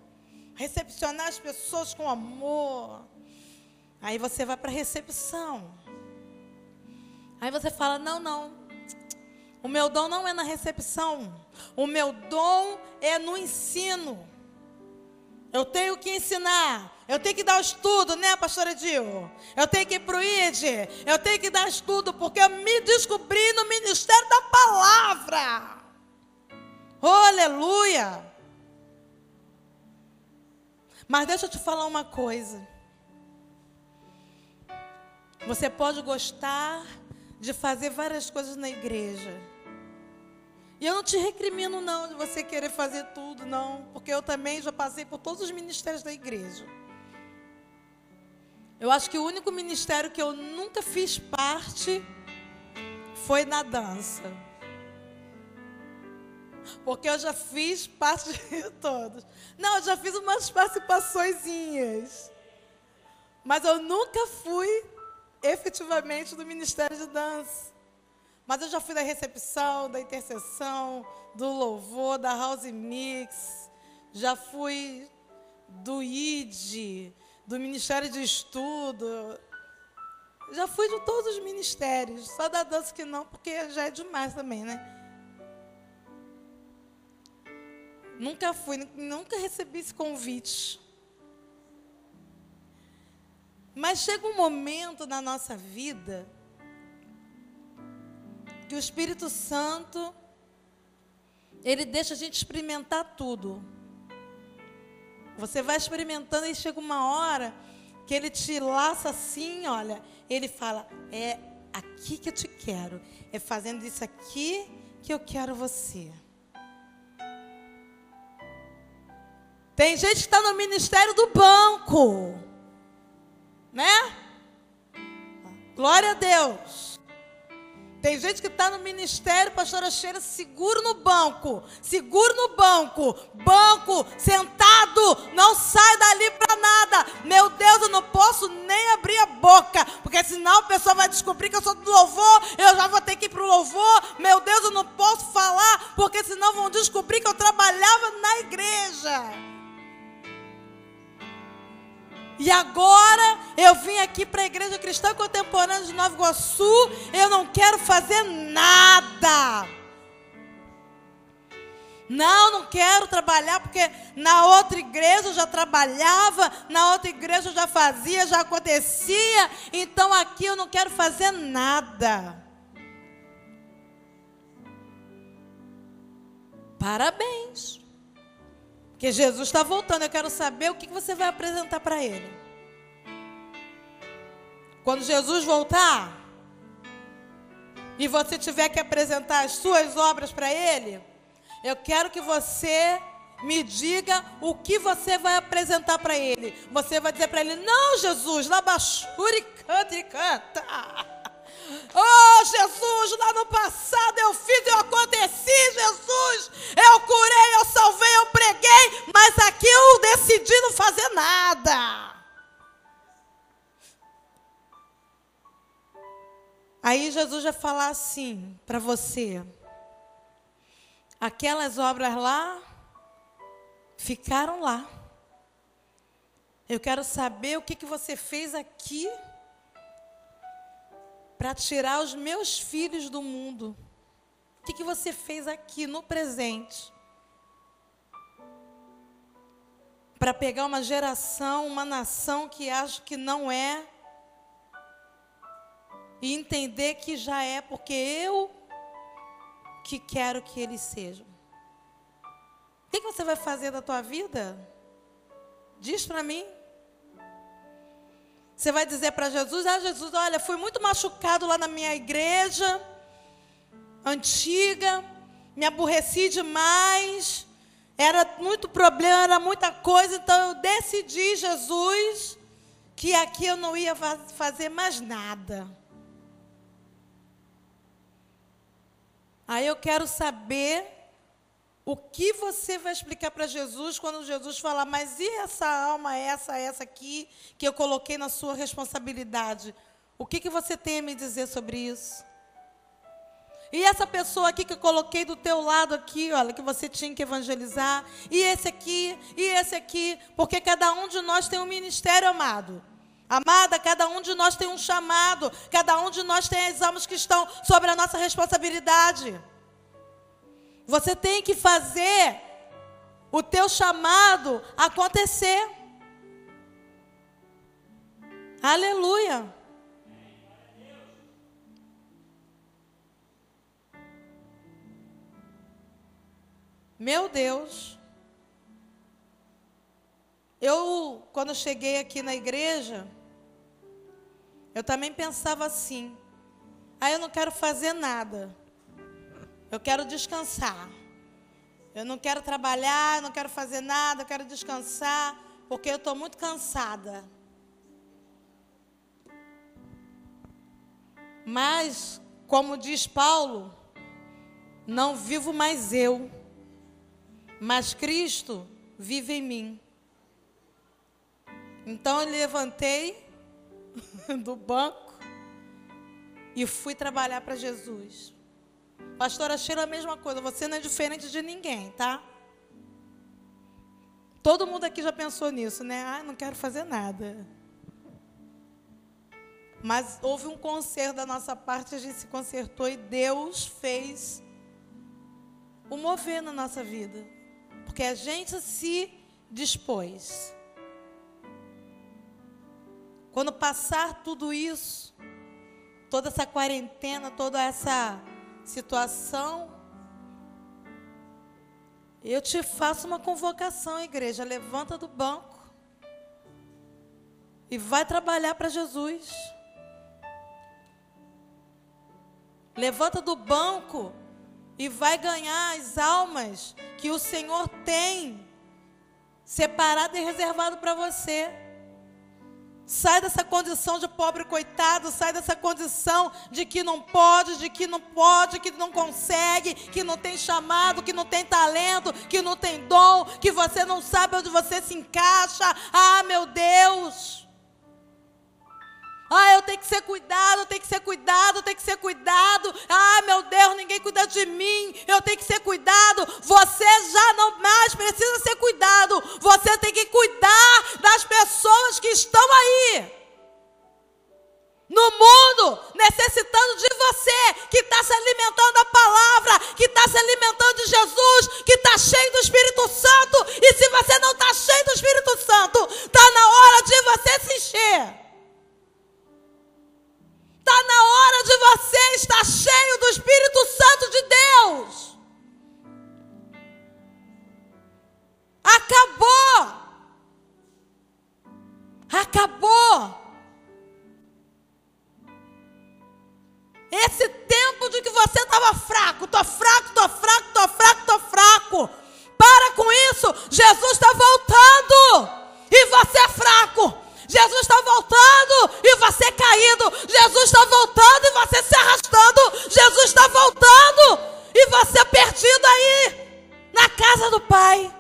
Recepcionar as pessoas com amor. Aí você vai para a recepção. Aí você fala: Não, não. O meu dom não é na recepção. O meu dom é no ensino. Eu tenho que ensinar. Eu tenho que dar estudo, né, pastora Dil? Eu tenho que ir para o ID. Eu tenho que dar estudo, porque eu me descobri no ministério da palavra. Oh, aleluia. Mas deixa eu te falar uma coisa. Você pode gostar de fazer várias coisas na igreja. E eu não te recrimino, não, de você querer fazer tudo, não. Porque eu também já passei por todos os ministérios da igreja. Eu acho que o único ministério que eu nunca fiz parte foi na dança. Porque eu já fiz parte de todos. Não, eu já fiz umas participações. Mas eu nunca fui efetivamente do Ministério de Dança. Mas eu já fui da recepção, da intercessão, do louvor, da house mix, já fui do ID, do Ministério de Estudo. Já fui de todos os ministérios, só da dança que não, porque já é demais também, né? Nunca fui, nunca recebi esse convite. Mas chega um momento na nossa vida que o Espírito Santo ele deixa a gente experimentar tudo. Você vai experimentando e chega uma hora que ele te laça assim, olha, ele fala: "É aqui que eu te quero, é fazendo isso aqui que eu quero você". Tem gente que está no ministério do banco né? Glória a Deus. Tem gente que está no ministério, pastora Cheira, seguro no banco, seguro no banco, banco, sentado, não sai dali para nada. Meu Deus, eu não posso nem abrir a boca, porque senão a pessoa vai descobrir que eu sou do louvor, eu já vou ter que ir para o louvor. Meu Deus, eu não posso falar, porque senão vão descobrir que eu trabalhava na igreja. E agora eu vim aqui para a Igreja Cristã Contemporânea de Nova Iguaçu, eu não quero fazer nada. Não, não quero trabalhar porque na outra igreja eu já trabalhava, na outra igreja eu já fazia, já acontecia, então aqui eu não quero fazer nada. Parabéns. Porque Jesus está voltando. Eu quero saber o que você vai apresentar para ele. Quando Jesus voltar e você tiver que apresentar as suas obras para ele, eu quero que você me diga o que você vai apresentar para ele. Você vai dizer para ele: Não, Jesus, labachuri canta e canta. Oh, Jesus, lá no passado eu fiz, eu aconteci, Jesus. Eu curei, eu salvei, eu preguei, mas aqui eu decidi não fazer nada. Aí Jesus vai falar assim para você: aquelas obras lá ficaram lá. Eu quero saber o que, que você fez aqui para tirar os meus filhos do mundo. O que, que você fez aqui no presente? Para pegar uma geração, uma nação que acho que não é, e entender que já é, porque eu que quero que eles sejam. O que, que você vai fazer da tua vida? Diz para mim. Você vai dizer para Jesus: Ah, Jesus, olha, fui muito machucado lá na minha igreja antiga, me aborreci demais, era muito problema, era muita coisa, então eu decidi, Jesus, que aqui eu não ia fazer mais nada. Aí eu quero saber o que você vai explicar para Jesus quando Jesus falar, mas e essa alma, essa, essa aqui, que eu coloquei na sua responsabilidade? O que, que você tem a me dizer sobre isso? E essa pessoa aqui que eu coloquei do teu lado aqui, olha, que você tinha que evangelizar, e esse aqui, e esse aqui, porque cada um de nós tem um ministério, amado. Amada, cada um de nós tem um chamado, cada um de nós tem almas que estão sobre a nossa responsabilidade. Você tem que fazer o teu chamado acontecer. Aleluia. Meu Deus. Eu, quando cheguei aqui na igreja, eu também pensava assim: aí ah, eu não quero fazer nada. Eu quero descansar. Eu não quero trabalhar, não quero fazer nada, eu quero descansar, porque eu estou muito cansada. Mas, como diz Paulo, não vivo mais eu, mas Cristo vive em mim. Então eu levantei do banco e fui trabalhar para Jesus. Pastora Sheila, a mesma coisa. Você não é diferente de ninguém, tá? Todo mundo aqui já pensou nisso, né? Ah, não quero fazer nada. Mas houve um conserto da nossa parte, a gente se consertou e Deus fez o mover na nossa vida. Porque a gente se dispôs. Quando passar tudo isso, toda essa quarentena, toda essa situação, eu te faço uma convocação, igreja. Levanta do banco e vai trabalhar para Jesus. Levanta do banco e vai ganhar as almas que o Senhor tem separado e reservado para você. Sai dessa condição de pobre coitado, sai dessa condição de que não pode, de que não pode, que não consegue, que não tem chamado, que não tem talento, que não tem dom, que você não sabe onde você se encaixa. Ah, meu Deus! Ah, eu tenho que ser cuidado, eu tenho que ser cuidado, eu tenho que ser cuidado. Ah, meu Deus, ninguém cuida de mim. Eu tenho que ser cuidado. Você já não mais precisa ser cuidado. Você tem que cuidar das pessoas que estão aí. No mundo, necessitando de você, que está se alimentando da palavra, que está se alimentando de Jesus, que está cheio do Espírito Santo. E se você não está cheio do Espírito Santo, está na hora de você se encher. Está na hora de você estar cheio do Espírito Santo de Deus. Acabou. Acabou. Esse tempo de que você estava fraco, tô fraco, tô fraco, tô fraco, tô fraco. Para com isso, Jesus está voltando e você é fraco. Jesus está voltando e você caído. Jesus está voltando e você se arrastando. Jesus está voltando e você perdido aí na casa do Pai.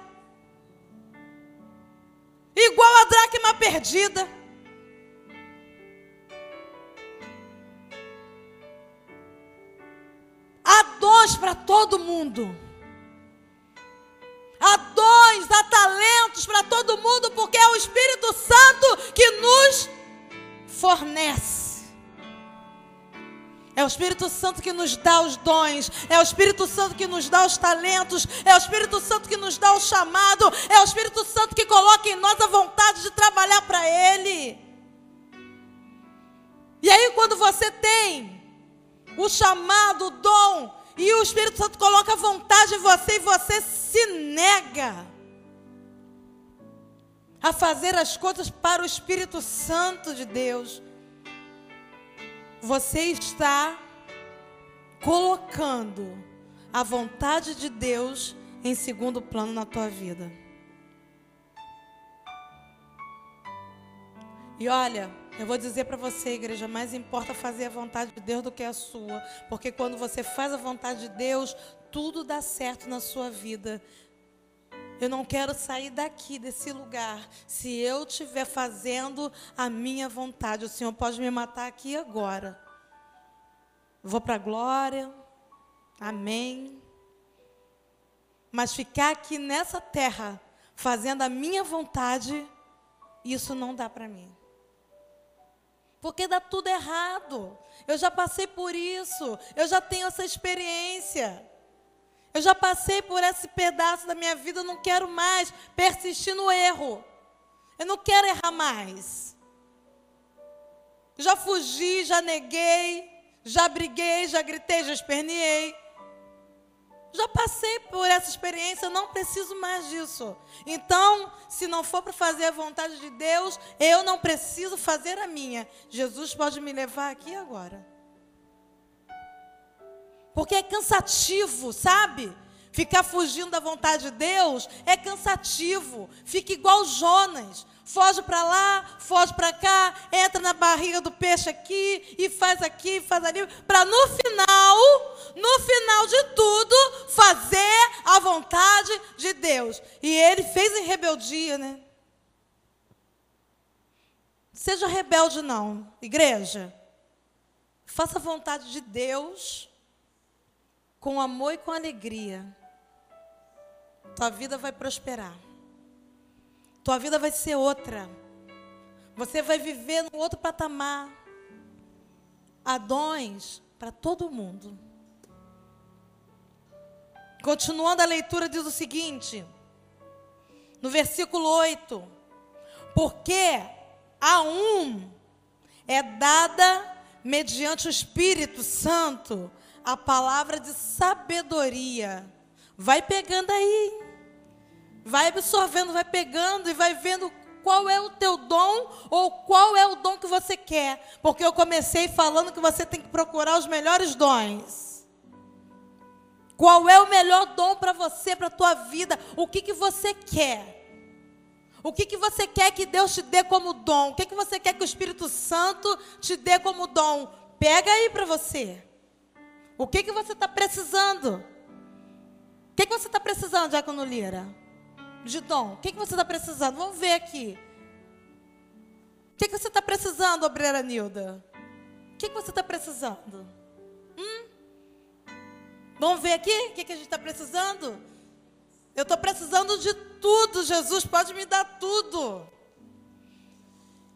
Igual a dracma perdida. Há dons para todo mundo. Há dons, há talentos para todo mundo, porque é o Espírito Santo que nos fornece. É o Espírito Santo que nos dá os dons, é o Espírito Santo que nos dá os talentos, é o Espírito Santo que nos dá o chamado, é o Espírito Santo que coloca em nós a vontade de trabalhar para Ele. E aí, quando você tem o chamado, o dom, e o Espírito Santo coloca vontade em você e você se nega a fazer as coisas para o Espírito Santo de Deus. Você está colocando a vontade de Deus em segundo plano na tua vida. E olha, eu vou dizer para você, igreja, mais importa fazer a vontade de Deus do que a sua, porque quando você faz a vontade de Deus, tudo dá certo na sua vida. Eu não quero sair daqui, desse lugar, se eu estiver fazendo a minha vontade. O Senhor pode me matar aqui agora. Vou para a glória, amém. Mas ficar aqui nessa terra, fazendo a minha vontade, isso não dá para mim. Porque dá tudo errado. Eu já passei por isso. Eu já tenho essa experiência. Eu já passei por esse pedaço da minha vida. Eu não quero mais persistir no erro. Eu não quero errar mais. Já fugi, já neguei, já briguei, já gritei, já esperneei. Já passei por essa experiência, não preciso mais disso. Então, se não for para fazer a vontade de Deus, eu não preciso fazer a minha. Jesus pode me levar aqui agora. Porque é cansativo, sabe? Ficar fugindo da vontade de Deus é cansativo. Fica igual Jonas foge para lá, foge para cá, entra na barriga do peixe aqui e faz aqui, faz ali, para no final, no final de tudo, fazer a vontade de Deus. E ele fez em rebeldia, né? Seja rebelde não, igreja. Faça a vontade de Deus com amor e com alegria. Tua vida vai prosperar. Tua vida vai ser outra. Você vai viver num outro patamar. Adões para todo mundo. Continuando a leitura, diz o seguinte, no versículo 8: Porque a um é dada, mediante o Espírito Santo, a palavra de sabedoria. Vai pegando aí. Vai absorvendo, vai pegando e vai vendo qual é o teu dom ou qual é o dom que você quer. Porque eu comecei falando que você tem que procurar os melhores dons. Qual é o melhor dom para você, para a tua vida? O que, que você quer? O que, que você quer que Deus te dê como dom? O que, que você quer que o Espírito Santo te dê como dom? Pega aí para você. O que, que você está precisando? O que, que você está precisando, Diácono Lira? De dom? O que, que você está precisando? Vamos ver aqui. O que, que você está precisando, obreira Nilda? O que, que você está precisando? Hum? Vamos ver aqui o que, que a gente está precisando? Eu estou precisando de tudo, Jesus pode me dar tudo.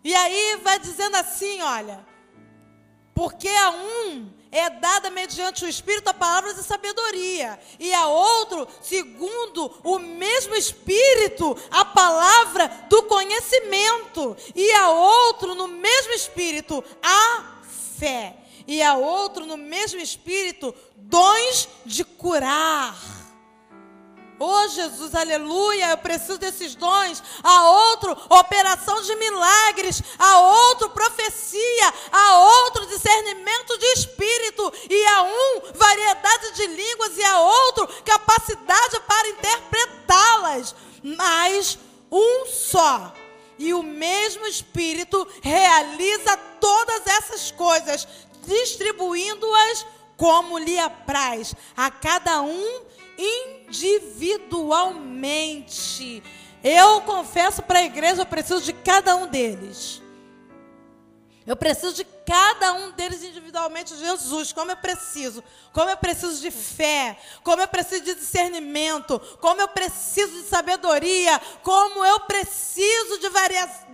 E aí vai dizendo assim: olha, porque a um é dada mediante o Espírito a palavra de sabedoria, e a outro, segundo o mesmo Espírito, a palavra do conhecimento, e a outro, no mesmo Espírito, a fé, e a outro, no mesmo Espírito, dons de curar. Oh Jesus, aleluia, eu preciso desses dons. A outro, operação de milagres. A outro, profecia. A outro, discernimento de espírito. E a um, variedade de línguas. E a outro, capacidade para interpretá-las. Mas um só. E o mesmo Espírito realiza todas essas coisas, distribuindo-as como lhe apraz, a cada um individualmente. Eu confesso para a igreja, eu preciso de cada um deles. Eu preciso de cada um deles individualmente, Jesus, como eu preciso. Como eu preciso de fé, como eu preciso de discernimento, como eu preciso de sabedoria, como eu preciso de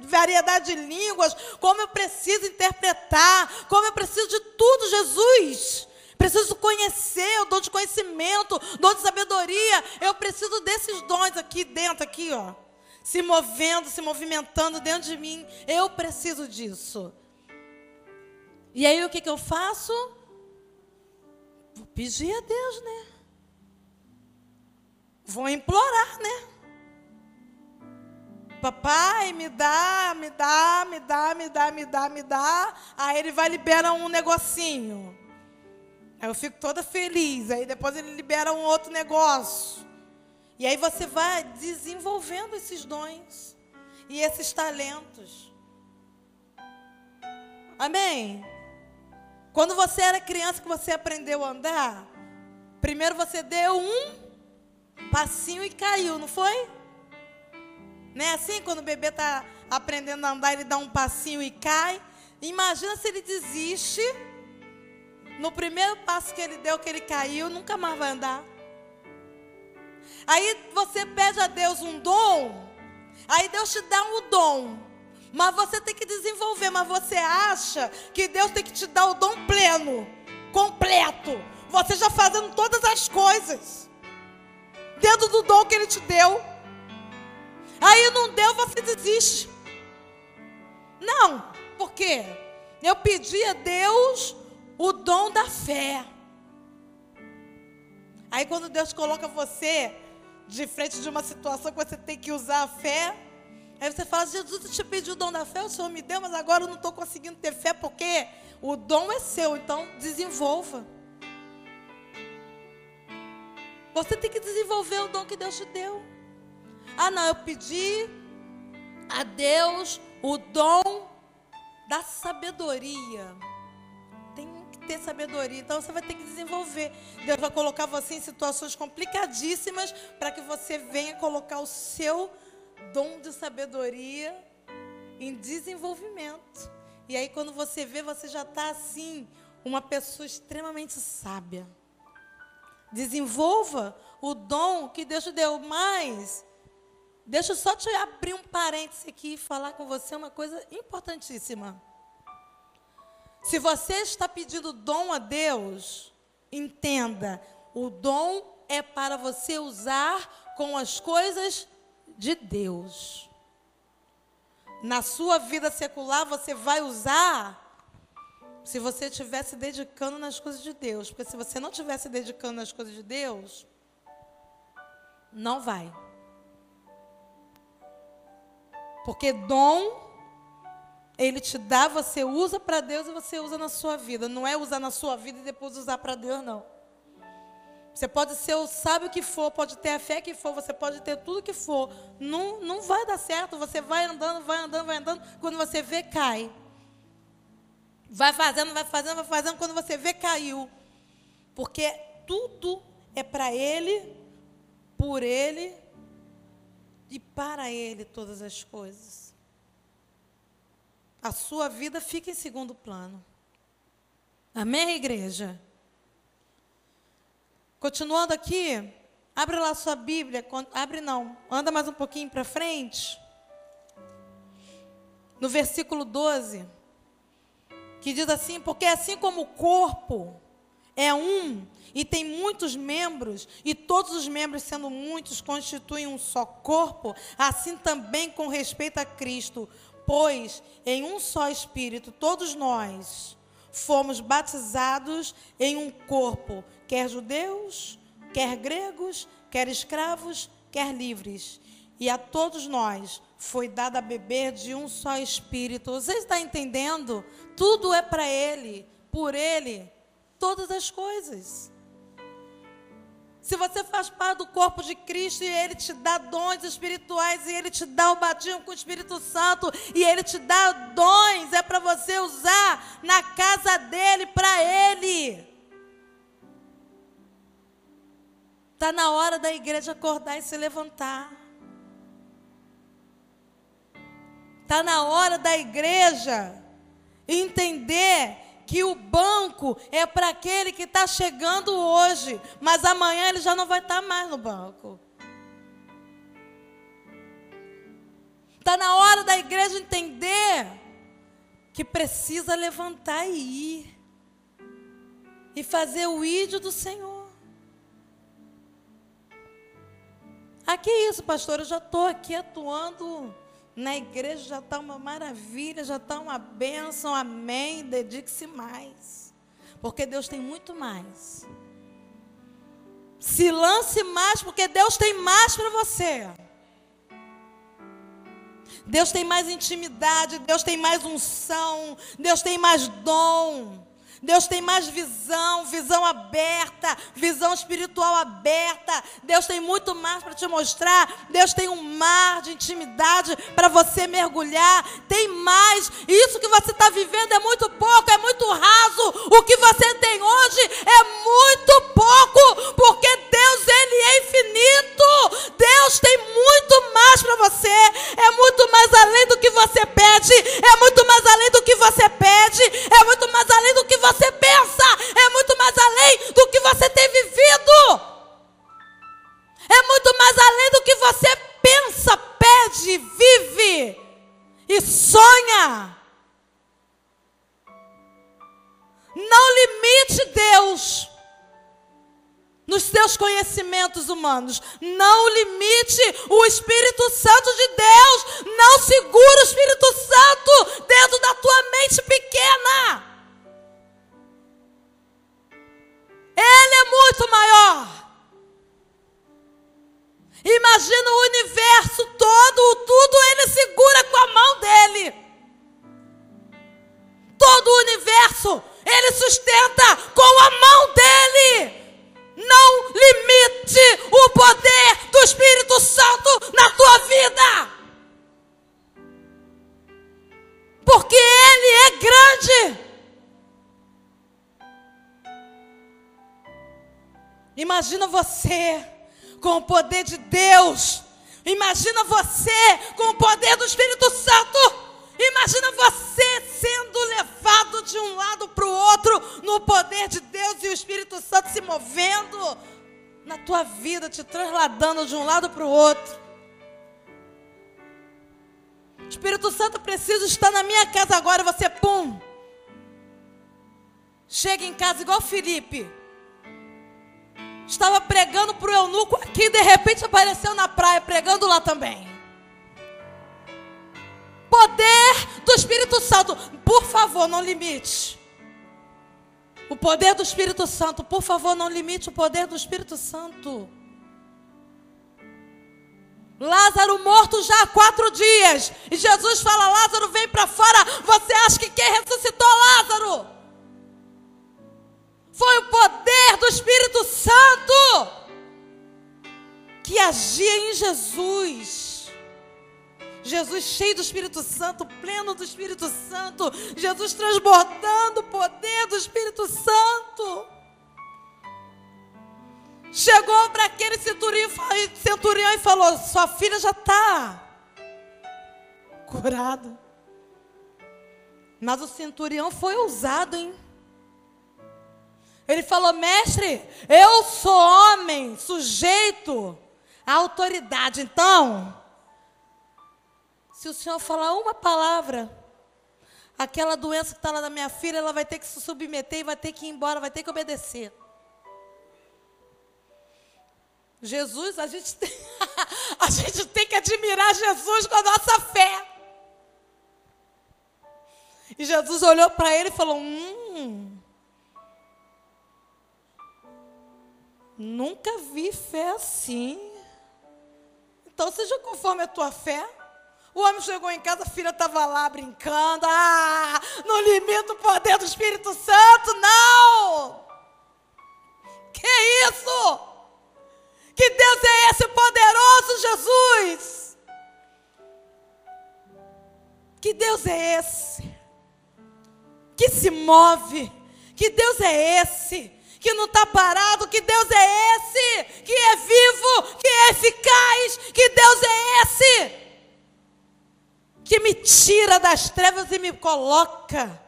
variedade de línguas, como eu preciso interpretar, como eu preciso de tudo, Jesus. Preciso conhecer, o dom de conhecimento, dom de sabedoria. Eu preciso desses dons aqui dentro, aqui, ó. Se movendo, se movimentando dentro de mim. Eu preciso disso. E aí o que, que eu faço? Vou pedir a Deus, né? Vou implorar, né? Papai, me dá, me dá, me dá, me dá, me dá, me dá. Aí ele vai liberar um negocinho. Aí eu fico toda feliz. Aí depois ele libera um outro negócio. E aí você vai desenvolvendo esses dons e esses talentos. Amém? Quando você era criança que você aprendeu a andar, primeiro você deu um passinho e caiu, não foi? Não é assim quando o bebê está aprendendo a andar, ele dá um passinho e cai. Imagina se ele desiste no primeiro passo que ele deu, que ele caiu, nunca mais vai andar. Aí você pede a Deus um dom, aí Deus te dá um dom, mas você tem que desenvolver, mas você acha que Deus tem que te dar o dom pleno, completo, você já fazendo todas as coisas, dentro do dom que Ele te deu. Aí não deu, você desiste. Não, por quê? Eu pedi a Deus o dom da fé. Aí quando Deus coloca você de frente de uma situação que você tem que usar a fé, aí você fala, Jesus, eu te pedi o dom da fé, o Senhor me deu, mas agora eu não estou conseguindo ter fé, porque o dom é seu, então desenvolva. Você tem que desenvolver o dom que Deus te deu. Ah, não, eu pedi a Deus o dom da sabedoria ter sabedoria. Então você vai ter que desenvolver. Deus vai colocar você em situações complicadíssimas para que você venha colocar o seu dom de sabedoria em desenvolvimento. E aí quando você vê, você já está assim, uma pessoa extremamente sábia. Desenvolva o dom que Deus te deu, mas deixa eu só te abrir um parêntese aqui e falar com você uma coisa importantíssima. Se você está pedindo dom a Deus, entenda, o dom é para você usar com as coisas de Deus. Na sua vida secular, você vai usar se você estiver se dedicando nas coisas de Deus. Porque se você não estiver se dedicando nas coisas de Deus, não vai. Porque dom ele te dá, você usa para Deus e você usa na sua vida. Não é usar na sua vida e depois usar para Deus, não. Você pode ser o sábio que for, pode ter a fé que for, você pode ter tudo que for. Não, não vai dar certo. Você vai andando, vai andando, vai andando. Quando você vê, cai. Vai fazendo, vai fazendo, vai fazendo. Quando você vê, caiu. Porque tudo é para Ele, por Ele e para Ele todas as coisas a sua vida fica em segundo plano. Amém, igreja? Continuando aqui, abre lá sua Bíblia, abre não, anda mais um pouquinho para frente. No versículo 12, que diz assim: Porque assim como o corpo é um e tem muitos membros, e todos os membros, sendo muitos, constituem um só corpo, assim também com respeito a Cristo pois em um só Espírito todos nós fomos batizados em um corpo, quer judeus, quer gregos, quer escravos, quer livres. E a todos nós foi dado a beber de um só espírito. Você está entendendo? Tudo é para Ele, por Ele, todas as coisas. Se você faz parte do corpo de Cristo e Ele te dá dons espirituais e Ele te dá o batismo com o Espírito Santo e Ele te dá dons, é para você usar na casa dele, para Ele. Está na hora da igreja acordar e se levantar. Está na hora da igreja entender que o banco é para aquele que está chegando hoje, mas amanhã ele já não vai estar tá mais no banco. Está na hora da igreja entender que precisa levantar e ir e fazer o ídolo do Senhor. Aqui é isso, pastor, eu já estou aqui atuando na igreja já está uma maravilha, já está uma bênção, amém. Dedique-se mais, porque Deus tem muito mais. Se lance mais, porque Deus tem mais para você. Deus tem mais intimidade, Deus tem mais unção, Deus tem mais dom. Deus tem mais visão, visão aberta, visão espiritual aberta. Deus tem muito mais para te mostrar. Deus tem um mar de intimidade para você mergulhar. Tem mais. Isso que você está vivendo é muito pouco, é muito raso. O que você tem hoje é muito pouco, porque Deus ele é infinito. Deus tem muito mais para você. É muito mais além do que você pede. É muito mais além do que você pede. É muito mais além do que você você pensa é muito mais além do que você tem vivido. É muito mais além do que você pensa, pede, vive e sonha. Não limite Deus nos seus conhecimentos humanos. Não limite o Espírito Santo de Deus. Não segura o Espírito Santo dentro da tua mente pequena. Ele é muito maior. Imagina o universo todo, tudo ele segura com a mão dele. Todo o universo ele sustenta com a mão dele. Não limite o poder do Espírito Santo na tua vida. Porque ele é grande. Imagina você com o poder de Deus. Imagina você com o poder do Espírito Santo. Imagina você sendo levado de um lado para o outro no poder de Deus e o Espírito Santo se movendo na tua vida, te trasladando de um lado para o outro. O Espírito Santo precisa estar na minha casa agora, você pum. Chega em casa igual Felipe. Estava pregando para o eunuco aqui de repente apareceu na praia pregando lá também. Poder do Espírito Santo. Por favor, não limite. O poder do Espírito Santo. Por favor, não limite o poder do Espírito Santo. Lázaro morto já há quatro dias. E Jesus fala: Lázaro, vem para fora. Você acha que quem ressuscitou Lázaro? Foi o poder do Espírito Santo que agia em Jesus. Jesus cheio do Espírito Santo, pleno do Espírito Santo, Jesus transbordando o poder do Espírito Santo. Chegou para aquele centurião, e falou: Sua filha já está curada. Mas o centurião foi ousado, hein? Ele falou: Mestre, eu sou homem, sujeito à autoridade. Então, se o senhor falar uma palavra, aquela doença que está lá na minha filha, ela vai ter que se submeter e vai ter que ir embora, vai ter que obedecer. Jesus, a gente tem, a gente tem que admirar Jesus com a nossa fé. E Jesus olhou para ele e falou: Hum. Nunca vi fé assim. Então seja conforme a tua fé. O homem chegou em casa, a filha estava lá brincando. Ah, não limita o poder do Espírito Santo, não! Que isso? Que Deus é esse poderoso, Jesus? Que Deus é esse? Que se move? Que Deus é esse? Que não está parado? Que Deus é esse? Que é vivo? Que é eficaz? Que Deus é esse? que me tira das trevas e me coloca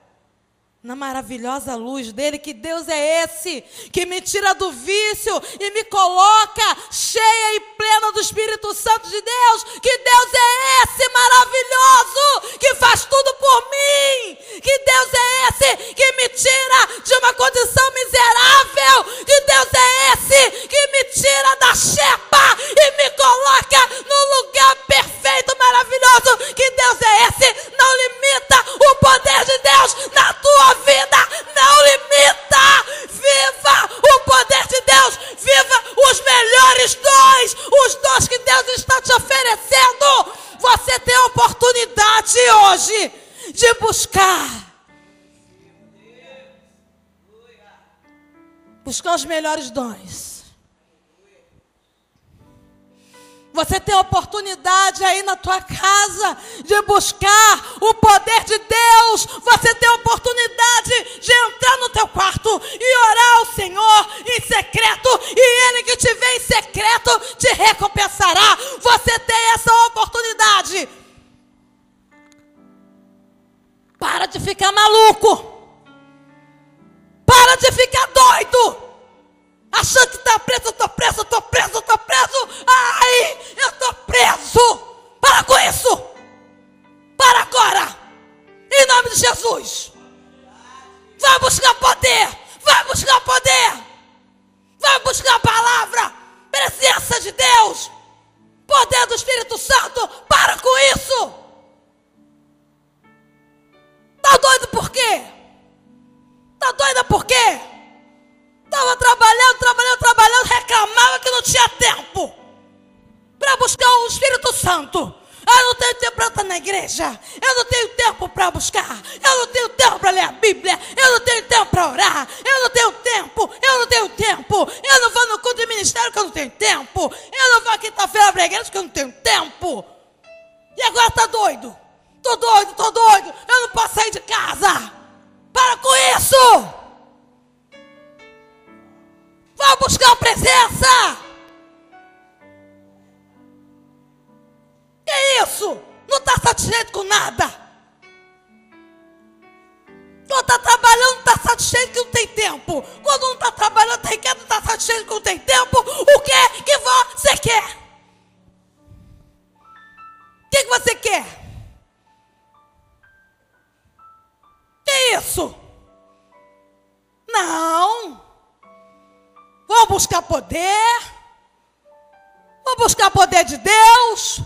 na maravilhosa luz dele, que Deus é esse que me tira do vício e me coloca cheia e plena do Espírito Santo de Deus, que Deus é esse maravilhoso que faz tudo por mim, que Deus é esse que me tira de uma condição miserável, que Deus é esse que me tira da chepa e me coloca no lugar perfeito, maravilhoso, que Deus é esse, não limita o poder de Deus na tua vida, não limita. Viva o poder de Deus, viva os melhores dons, os dons que Deus está te oferecendo. Você tem a oportunidade hoje de buscar. Buscar os melhores dons. Você tem oportunidade aí na tua casa de buscar o poder de Deus. Você tem oportunidade de entrar no teu quarto e orar ao Senhor em secreto. E Ele que te vê em secreto te recompensará. Você tem essa oportunidade. Para de ficar maluco. Para de ficar doido achando que está preso, eu estou preso, eu estou preso, eu estou preso. Ai, eu estou preso. Para com isso. Para agora. Em nome de Jesus. Vai buscar poder. Vai buscar poder. Vai buscar a palavra. Presença de Deus. Poder do Espírito Santo. Para com isso. Está doido por quê? Está doida por quê? Estava trabalhando, trabalhando, trabalhando, reclamava que não tinha tempo para buscar o Espírito Santo. Eu não tenho tempo para estar na igreja. Eu não tenho tempo para buscar. Eu não tenho tempo para ler a Bíblia. Eu não tenho tempo para orar. Eu não tenho tempo. Eu não tenho tempo. Eu não vou no culto de ministério porque eu não tenho tempo. Eu não vou quinta-feira para a igreja porque eu não tenho tempo. E agora está doido. Estou doido, estou doido. Eu não posso sair de casa. Para com isso. Vá buscar a presença. Que é isso? Não está satisfeito com nada. Quando está trabalhando, não está satisfeito que não tem tempo. Quando não está trabalhando, tem que não está satisfeito que não tem tempo. O que é que você quer? O que, é que você quer? Que é isso? Não. Vou buscar poder. Vou buscar poder de Deus.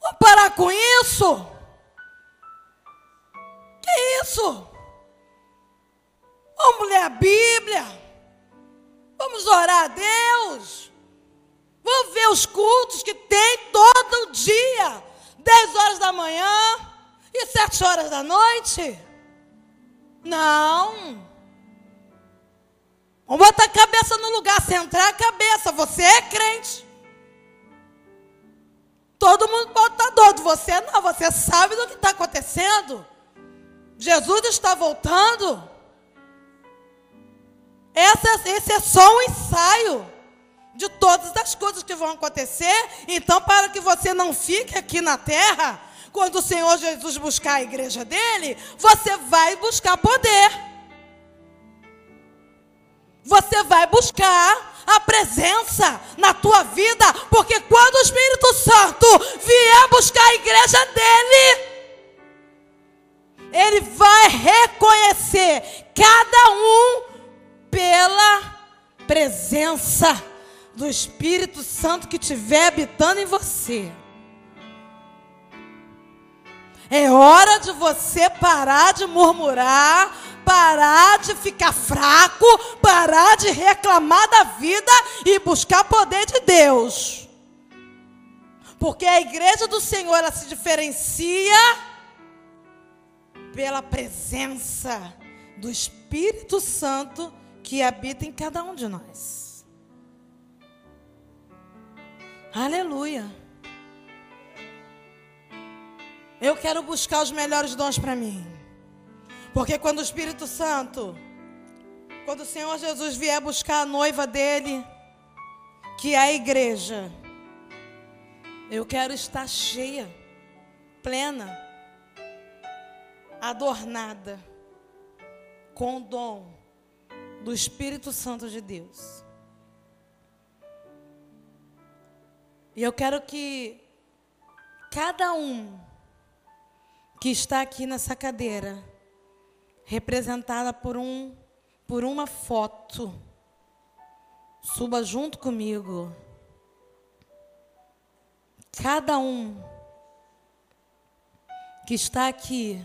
Vou parar com isso. Que isso? Vamos ler a Bíblia. Vamos orar a Deus. Vamos ver os cultos que tem todo dia. 10 horas da manhã e 7 horas da noite. Não. Vamos botar a cabeça no lugar, centrar a cabeça. Você é crente. Todo mundo pode estar doido. Você não, você sabe do que está acontecendo. Jesus está voltando. Essa, esse é só um ensaio de todas as coisas que vão acontecer. Então, para que você não fique aqui na terra, quando o Senhor Jesus buscar a igreja dele, você vai buscar poder. Você vai buscar a presença na tua vida, porque quando o Espírito Santo vier buscar a igreja dele, ele vai reconhecer cada um pela presença do Espírito Santo que estiver habitando em você. É hora de você parar de murmurar, parar de ficar fraco, parar de reclamar da vida e buscar poder de Deus. Porque a igreja do Senhor ela se diferencia pela presença do Espírito Santo que habita em cada um de nós. Aleluia. Eu quero buscar os melhores dons para mim. Porque quando o Espírito Santo, quando o Senhor Jesus vier buscar a noiva dele, que é a igreja, eu quero estar cheia, plena, adornada com o dom do Espírito Santo de Deus. E eu quero que cada um que está aqui nessa cadeira, representada por um por uma foto, suba junto comigo. Cada um que está aqui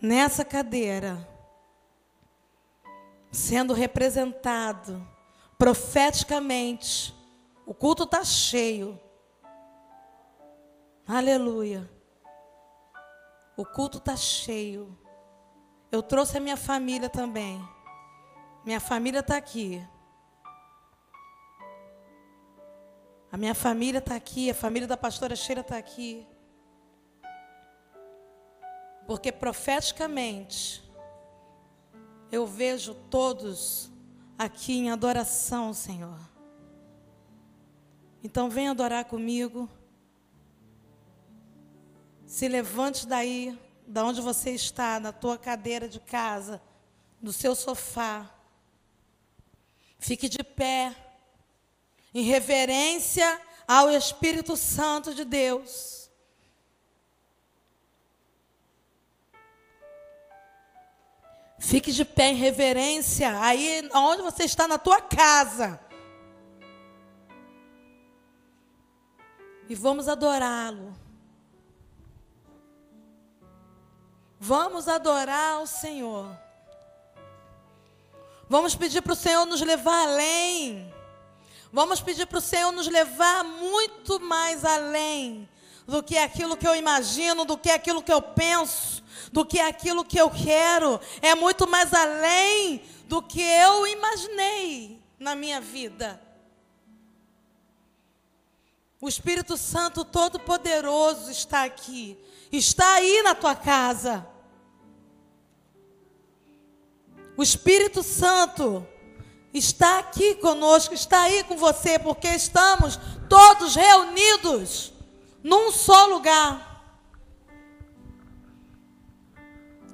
nessa cadeira, sendo representado profeticamente. O culto está cheio. Aleluia. O culto está cheio. Eu trouxe a minha família também. Minha família está aqui. A minha família está aqui. A família da pastora Sheila está aqui. Porque profeticamente, eu vejo todos aqui em adoração, Senhor. Então vem adorar comigo. Se levante daí, da onde você está, na tua cadeira de casa, no seu sofá. Fique de pé, em reverência ao Espírito Santo de Deus. Fique de pé em reverência aí onde você está na tua casa. E vamos adorá-lo. Vamos adorar o Senhor. Vamos pedir para o Senhor nos levar além. Vamos pedir para o Senhor nos levar muito mais além do que aquilo que eu imagino, do que aquilo que eu penso, do que aquilo que eu quero. É muito mais além do que eu imaginei na minha vida. O Espírito Santo Todo-Poderoso está aqui, está aí na tua casa. O Espírito Santo está aqui conosco, está aí com você, porque estamos todos reunidos num só lugar.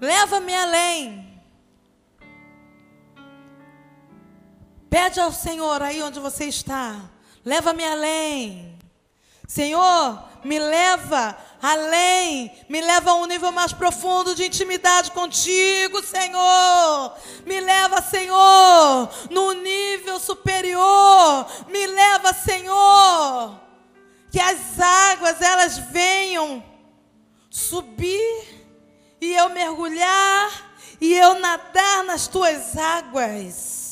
Leva-me além. Pede ao Senhor aí onde você está. Leva-me além. Senhor, me leva além, me leva a um nível mais profundo de intimidade contigo, Senhor. Me leva, Senhor, no nível superior. Me leva, Senhor, que as águas elas venham subir e eu mergulhar e eu nadar nas tuas águas.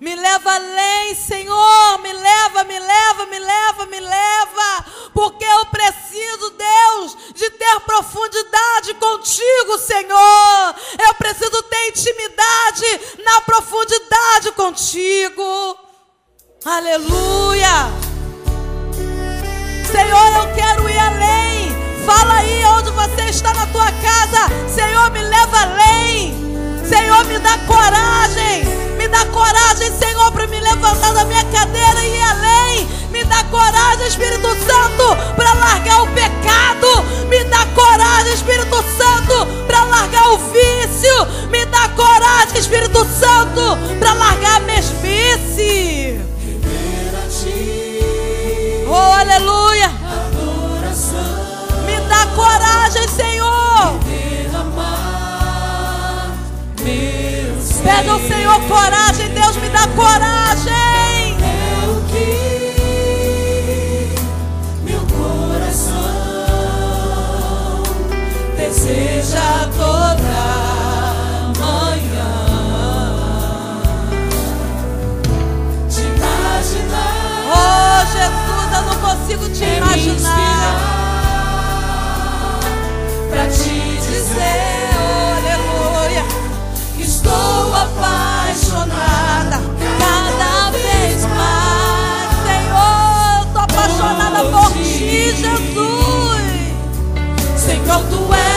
Me leva além, Senhor, me leva, me leva, me leva, me leva, porque eu preciso, Deus, de ter profundidade contigo, Senhor. Eu preciso ter intimidade na profundidade contigo. Aleluia. Senhor, eu quero ir além. Fala aí onde você está na tua casa. Senhor, me leva além. Senhor, me dá coragem. Me dá coragem, Senhor, para me levantar da minha cadeira e ir além. Me dá coragem, Espírito Santo, para largar o pecado. Me dá coragem, Espírito Santo, para largar o vício. Me dá coragem, Espírito Santo, para largar a mesmice. Oh, aleluia dá coragem, Senhor. Pede ao Senhor coragem, Deus me dá coragem. Eu que meu coração deseja toda manhã. Te imaginar. Oh Jesus, eu não consigo te é imaginar. Pra te dizer. apaixonada cada vez mais. Senhor, tô apaixonada por ti, Jesus. Senhor, tu és.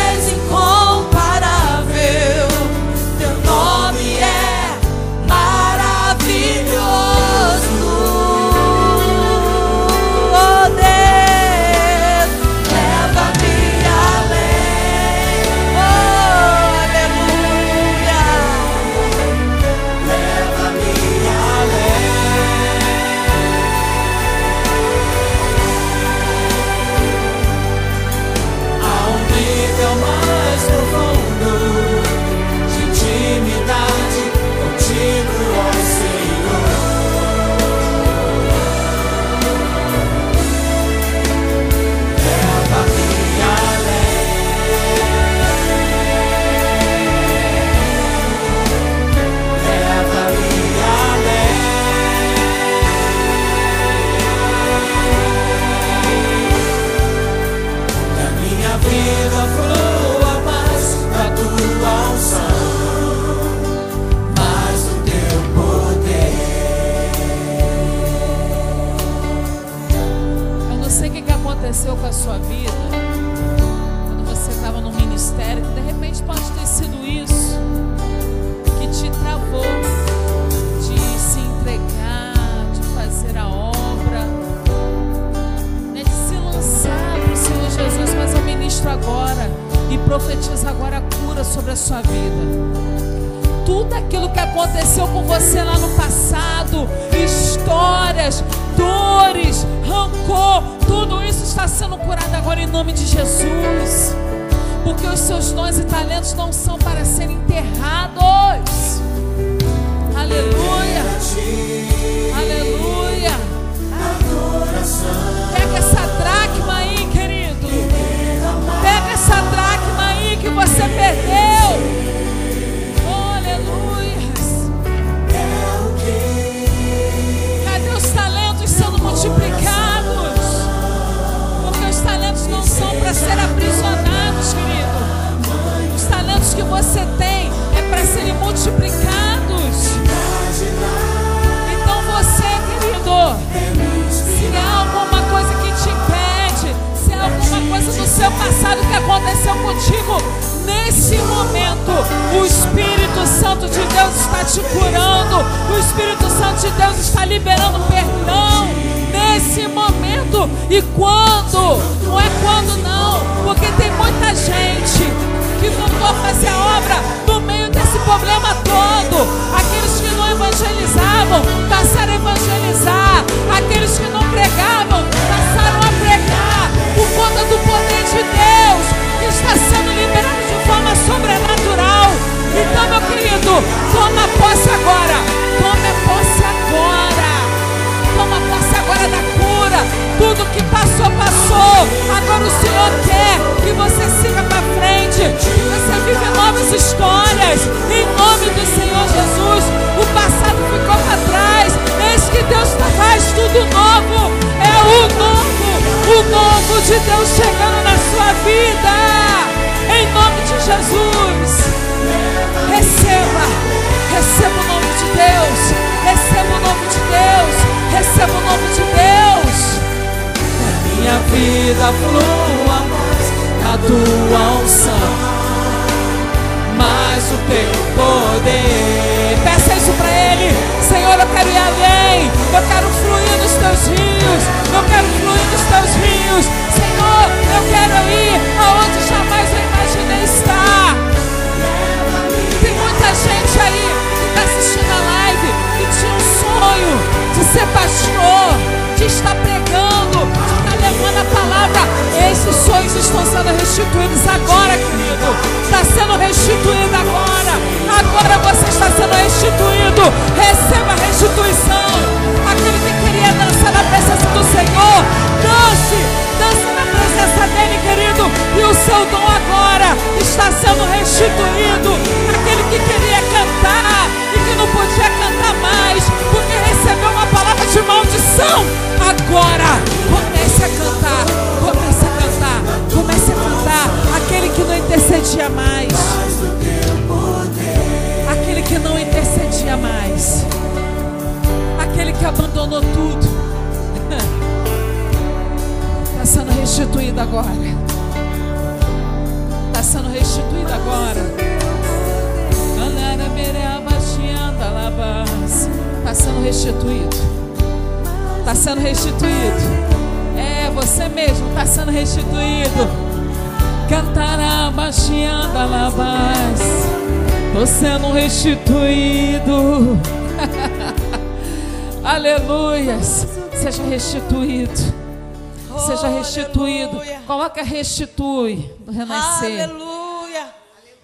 toca, restitui renascer. Aleluia.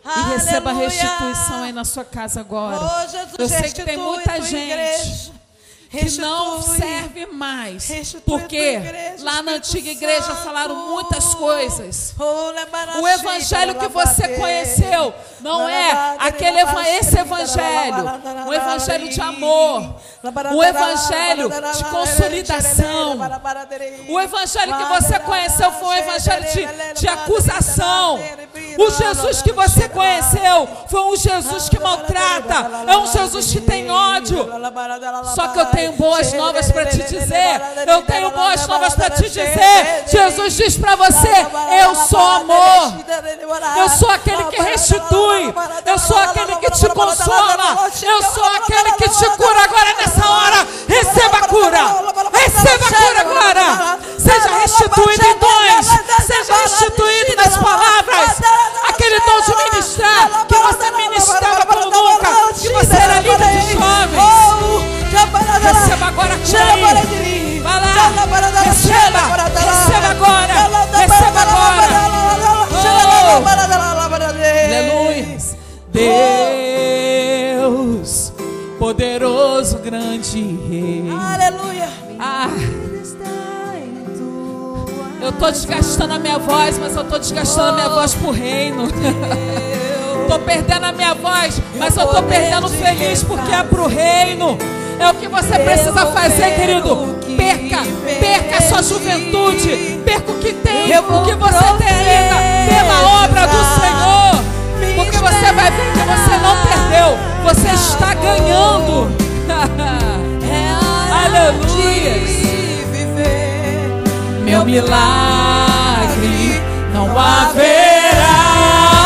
E Aleluia. receba restituição aí na sua casa agora. Oh, Jesus, Eu sei que tem muita gente que não serve mais. Restitui porque lá na antiga igreja falaram muitas coisas. O evangelho que você conheceu não é aquele esse evangelho, um evangelho de amor, o evangelho de consolidação. O evangelho que você conheceu foi um evangelho de, de acusação. O Jesus que você conheceu foi um Jesus que maltrata, é um Jesus que tem ódio. Só que eu tenho boas novas para te dizer. Eu tenho boas novas para te te dizer, Jesus diz para você: Eu sou amor, eu sou aquele que restitui, eu sou aquele que te consola, eu sou aquele que te cura. Agora nessa hora, receba a cura, receba a cura agora. Seja restituído em dons, seja restituído nas palavras, aquele dom de ministrar que você ministrava como nunca, que você era líder de jovens aí. Vai lá. Receba. Receba agora. Receba agora. Oh. Aleluia. Deus, poderoso, grande Rei. Aleluia. Ah. Eu estou desgastando a minha voz, mas eu estou desgastando a minha voz pro reino. Estou perdendo a minha voz, mas eu estou perdendo feliz porque é pro reino. É o que você precisa fazer, querido. Perca, perca a sua juventude. Perca o que tem, o que você tem ainda pela obra do Senhor. Porque você vai ver que você não perdeu, você está ganhando. Aleluia. Meu milagre não haverá.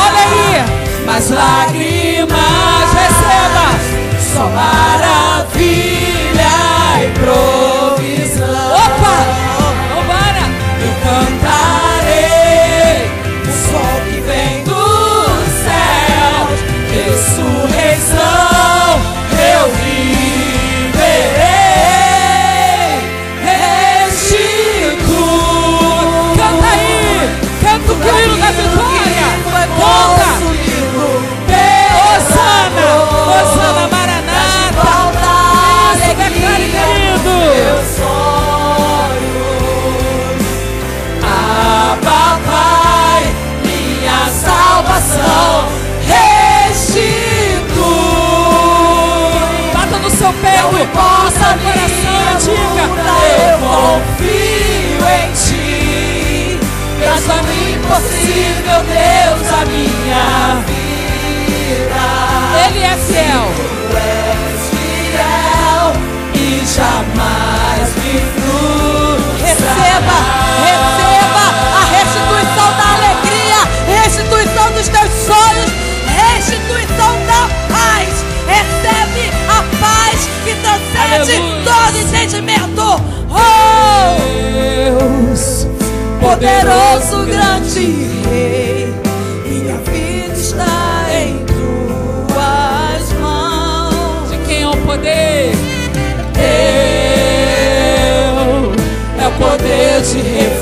Olha aí, mas lágrimas receba só maravilha e jamais me frustra. Receba, receba a restituição da alegria, restituição dos teus sonhos, restituição da paz. Recebe a paz que transcende Aleluia. todo entendimento. Oh, Deus, poderoso, grande Rei,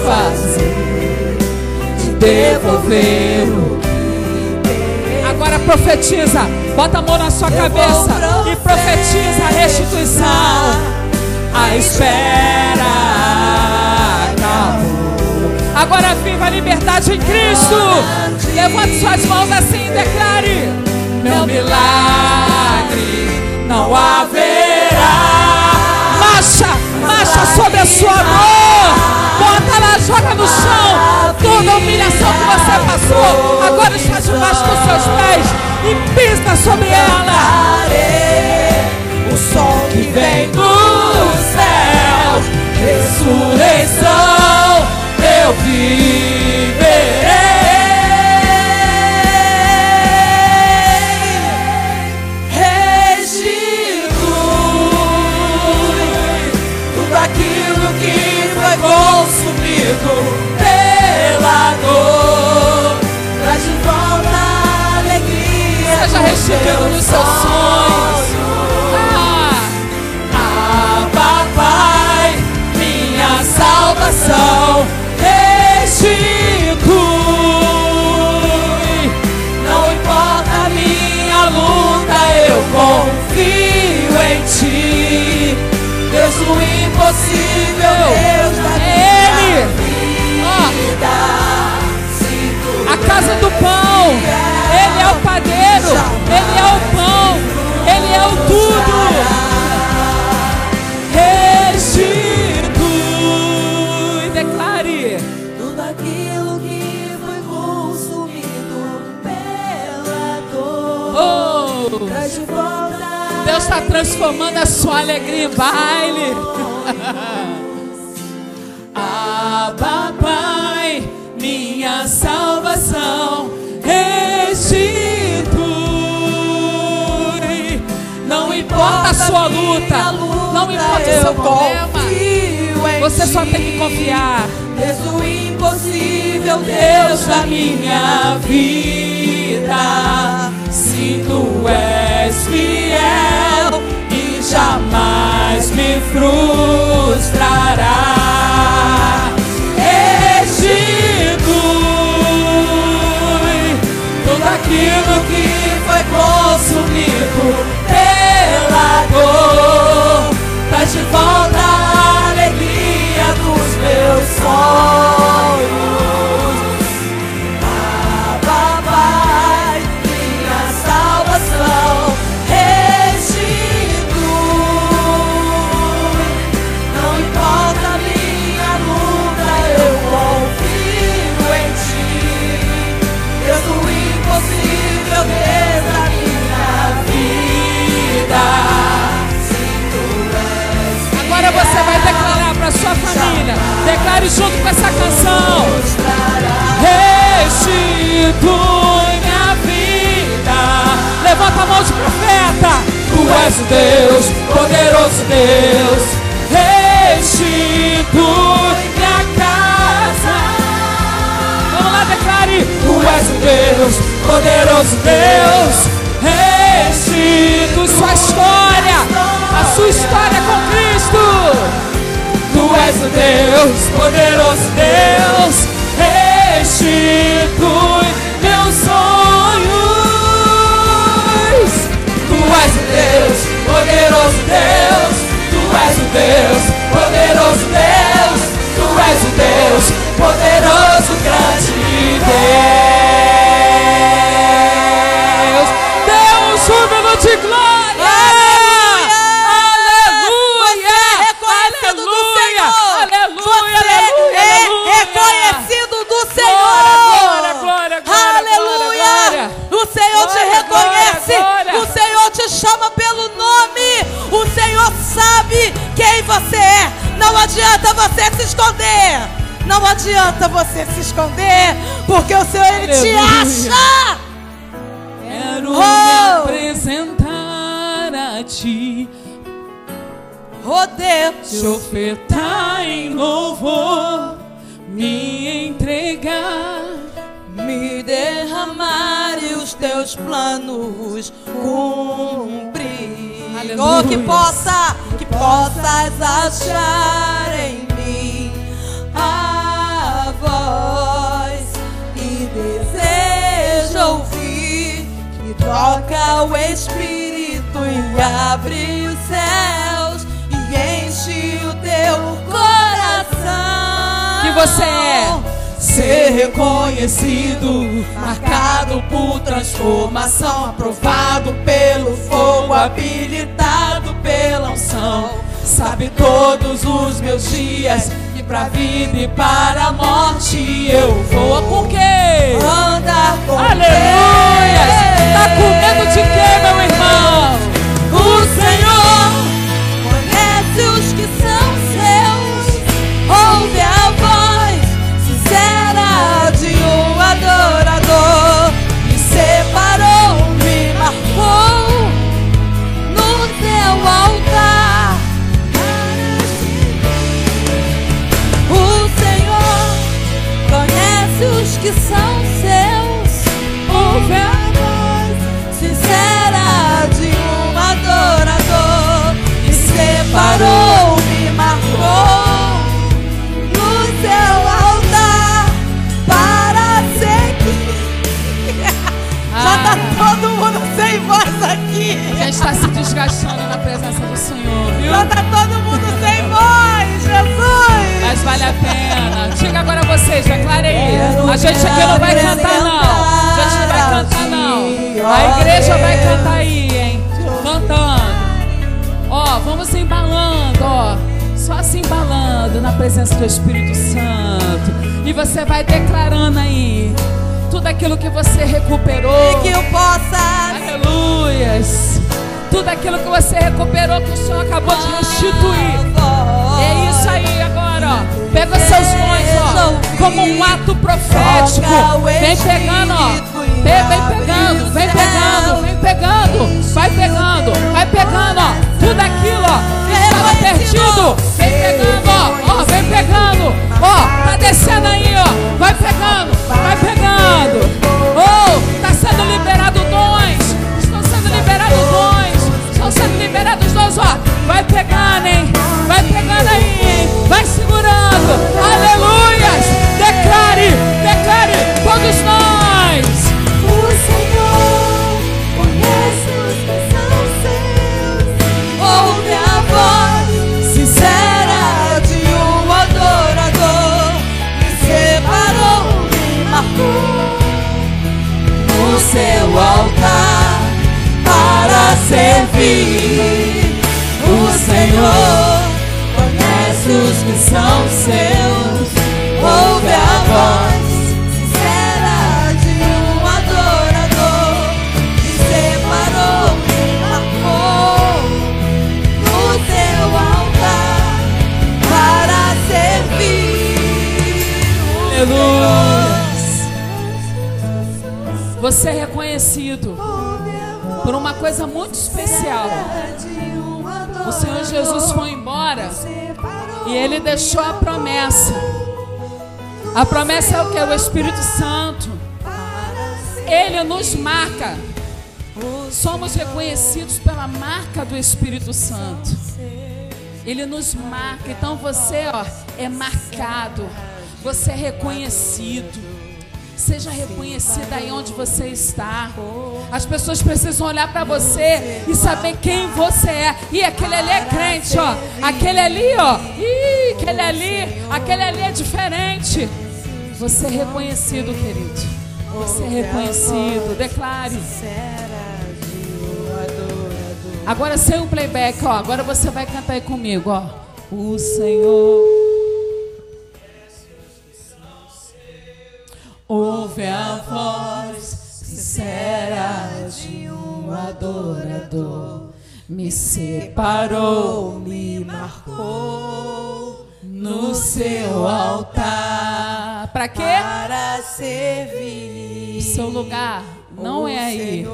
de refazer, de devolver o Agora profetiza, bota a mão na sua cabeça e profetiza a restituição. A espera acabou. Agora viva a liberdade em Cristo. Levante suas mãos assim e declare: Meu milagre não haverá. Marcha, marcha sobre a sua dor. Bota lá, joga no chão. Toda a humilhação que você passou, agora está debaixo dos seus pés e pisa sobre ela. O sol que vem do céu, ressurreição, eu viverei. Pela dor. Traz de volta a alegria. Seja restituído nos seus sonhos. Ah, Ah, papai, minha salvação restitui. Não importa a minha luta, eu confio em ti. Deus do impossível, Deus da vida. A casa do pão. Ele é o padeiro. Ele é o pão. Ele é o tudo. Restitui. Declare. Tudo aquilo que foi consumido pela dor. Oh. Deus está transformando a sua alegria em baile. Sua luta, não importa o seu problema. Você só tem que confiar. Deus do impossível, Deus da minha vida, se tu és fiel e jamais me Oh frustras. sua família. Declare junto com essa canção. Restitui minha vida. Levanta a mão de profeta. Tu és o Deus, poderoso Deus. Restitui minha casa. Vamos lá, declare. Tu és o Deus, poderoso Deus. És o Deus, poderoso Deus. Restitui meus sonhos. Tu és o Deus, poderoso Deus. Tu és o Deus, poderoso Deus. Tu és o Deus, poderoso, grande Deus. Adianta você se esconder. Não adianta você se esconder, porque o Senhor ele te acha. Quero Oh. me apresentar a ti, Oh Deus. te ofertar em louvor, me entregar. Me derramar e os teus planos cumprir. Aleluia. Oh, que possa, possas achar em mim a voz e deseja ouvir que toca o Espírito e abre os céus e enche o teu coração. Que você é ser reconhecido, marcado por transformação, aprovado pelo fogo, habilitado pela unção. Sabe todos os meus dias e pra vida e para a morte eu vou com quê? andar com Aleluia! Tá com medo de quê, meu irmão? O Senhor conhece os que são Senhor, viu? Já tá todo mundo sem voz, Jesus. Mas vale a pena. Diga agora vocês, declare aí. A gente aqui não vai cantar, não. A gente não vai cantar, não. A igreja vai cantar aí, hein? Cantando. Ó, vamos embalando, ó. Só se embalando na presença do Espírito Santo. E você vai declarando aí tudo aquilo que você recuperou. E que eu possa Aleluias. Tudo aquilo que você recuperou, que o Senhor acabou de restituir. É isso aí agora, ó. Pega os seus dons, ó. Como um ato profético. Vem pegando, ó. Vem, vem pegando, vem pegando, vem pegando. Vai pegando, vai pegando, ó. Tudo aquilo, ó. Que estava perdido. Vem pegando, ó. Ó, vem pegando. Ó, tá descendo aí, ó. Vai pegando, vai pegando. Oh, tá sendo liberado liberados dons, ó. Vai pegando, hein? Vai pegando aí, hein? Vai segurando. Aleluias. Declare, declare. Todos nós. A promessa é o que? O Espírito Santo. Ele nos marca. Somos reconhecidos pela marca do Espírito Santo. Ele nos marca. Então você, ó, é marcado. Você é reconhecido. Seja reconhecida aí onde você está. As pessoas precisam olhar para você e saber quem você é. E aquele ali é crente, ó. Aquele ali, ó. Ih, aquele ali, aquele ali é diferente. Você é reconhecido, querido. Você é reconhecido. Declare. Agora sem o playback, ó. Agora você vai cantar aí comigo, ó. O Senhor Ouve a voz sincera de um adorador. Me separou, me marcou no seu altar. Para quê? Para servir. O seu lugar não é aí.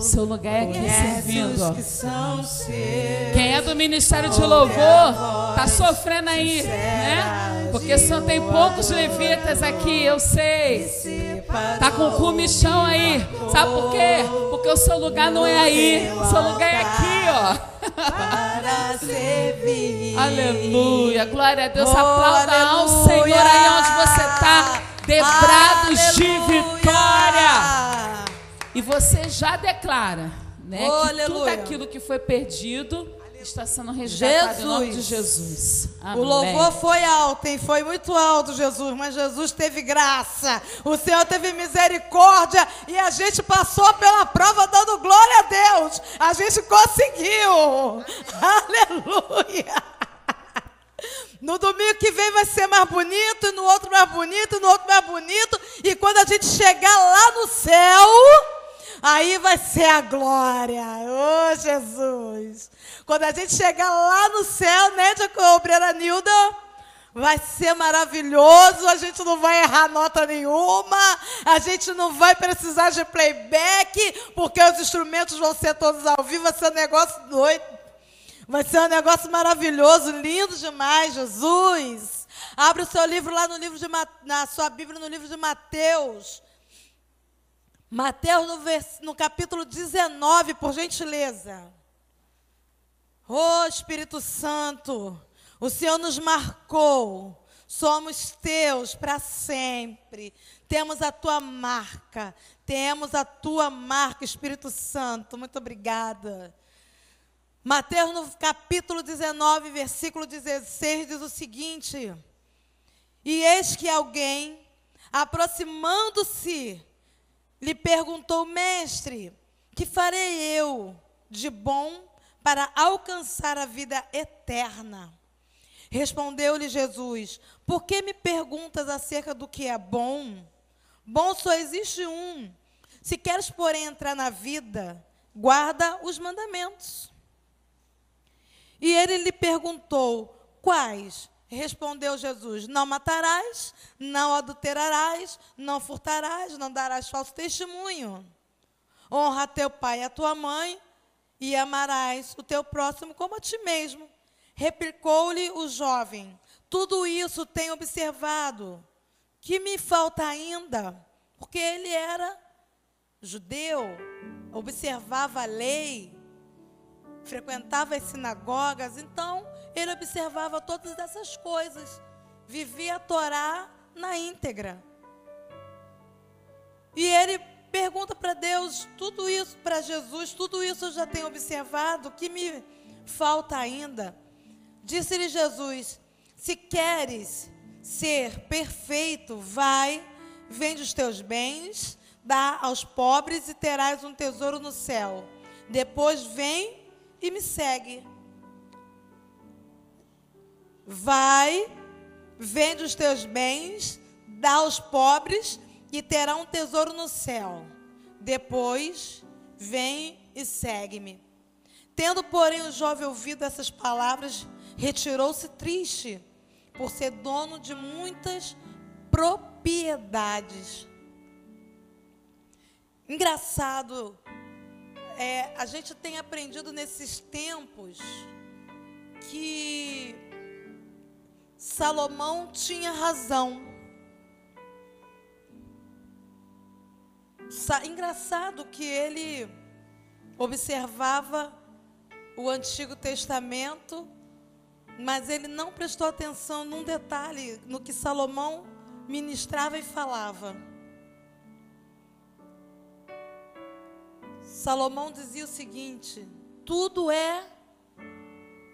Seu lugar é aqui servindo. Quem é do ministério de louvor tá sofrendo aí, né? Porque só tem poucos levitas aqui, eu sei. Tá com comichão aí. Sabe por quê? Porque o seu lugar não é aí. O seu lugar é aqui, ó. Para servir. Aleluia. Glória a Deus. Aplauda ao Senhor aí onde você está. Debrados de vitória. E você já declara, né, oh, que aleluia. tudo aquilo que foi perdido está sendo resgatado Jesus. em nome de Jesus. Amém. O louvor foi alto, hein? Foi muito alto, Jesus, mas Jesus teve graça. O Senhor teve misericórdia e a gente passou pela prova dando glória a Deus. A gente conseguiu. Aleluia. No domingo que vem vai ser mais bonito, no outro mais bonito, no outro mais bonito. E quando a gente chegar lá no céu, Aí vai ser a glória. Oh, Jesus. Quando a gente chegar lá no céu, né, Obreira Nilda? Vai ser maravilhoso, a gente não vai errar nota nenhuma, a gente não vai precisar de playback, porque os instrumentos vão ser todos ao vivo, vai ser um negócio doido. Vai ser um negócio maravilhoso, lindo demais, Jesus. Abre o seu livro lá no livro de na sua Bíblia no livro de Mateus. Mateus no, vers... no capítulo 19, por gentileza. Oh Espírito Santo, o Senhor nos marcou, somos teus para sempre. Temos a tua marca, temos a tua marca, Espírito Santo. Muito obrigada. Mateus no capítulo 19, versículo 16 diz o seguinte: E eis que alguém, aproximando-se, lhe perguntou: Mestre, que farei eu de bom para alcançar a vida eterna? Respondeu-lhe Jesus: Por que me perguntas acerca do que é bom? Bom só existe um. Se queres, porém, entrar na vida, guarda os mandamentos. E ele lhe perguntou: Quais? Respondeu Jesus: Não matarás, não adulterarás, não furtarás, não darás falso testemunho. Honra teu pai e a tua mãe, e amarás o teu próximo como a ti mesmo. Replicou-lhe o jovem: Tudo isso tenho observado. Que me falta ainda? Porque ele era judeu, observava a lei, frequentava as sinagogas, então ele observava todas essas coisas, vivia a Torá na íntegra. E ele pergunta para Deus, tudo isso para Jesus, tudo isso eu já tenho observado, o que me falta ainda? Disse-lhe Jesus: Se queres ser perfeito, vai, vende os teus bens, dá aos pobres e terás um tesouro no céu. Depois vem e me segue. Vai, vende os teus bens, dá aos pobres e terá um tesouro no céu. Depois, vem e segue-me. Tendo, porém, o jovem ouvido essas palavras, retirou-se triste, por ser dono de muitas propriedades. Engraçado, é, a gente tem aprendido nesses tempos que Salomão tinha razão. Engraçado que ele observava o Antigo Testamento, mas ele não prestou atenção num detalhe no que Salomão ministrava e falava. Salomão dizia o seguinte: tudo é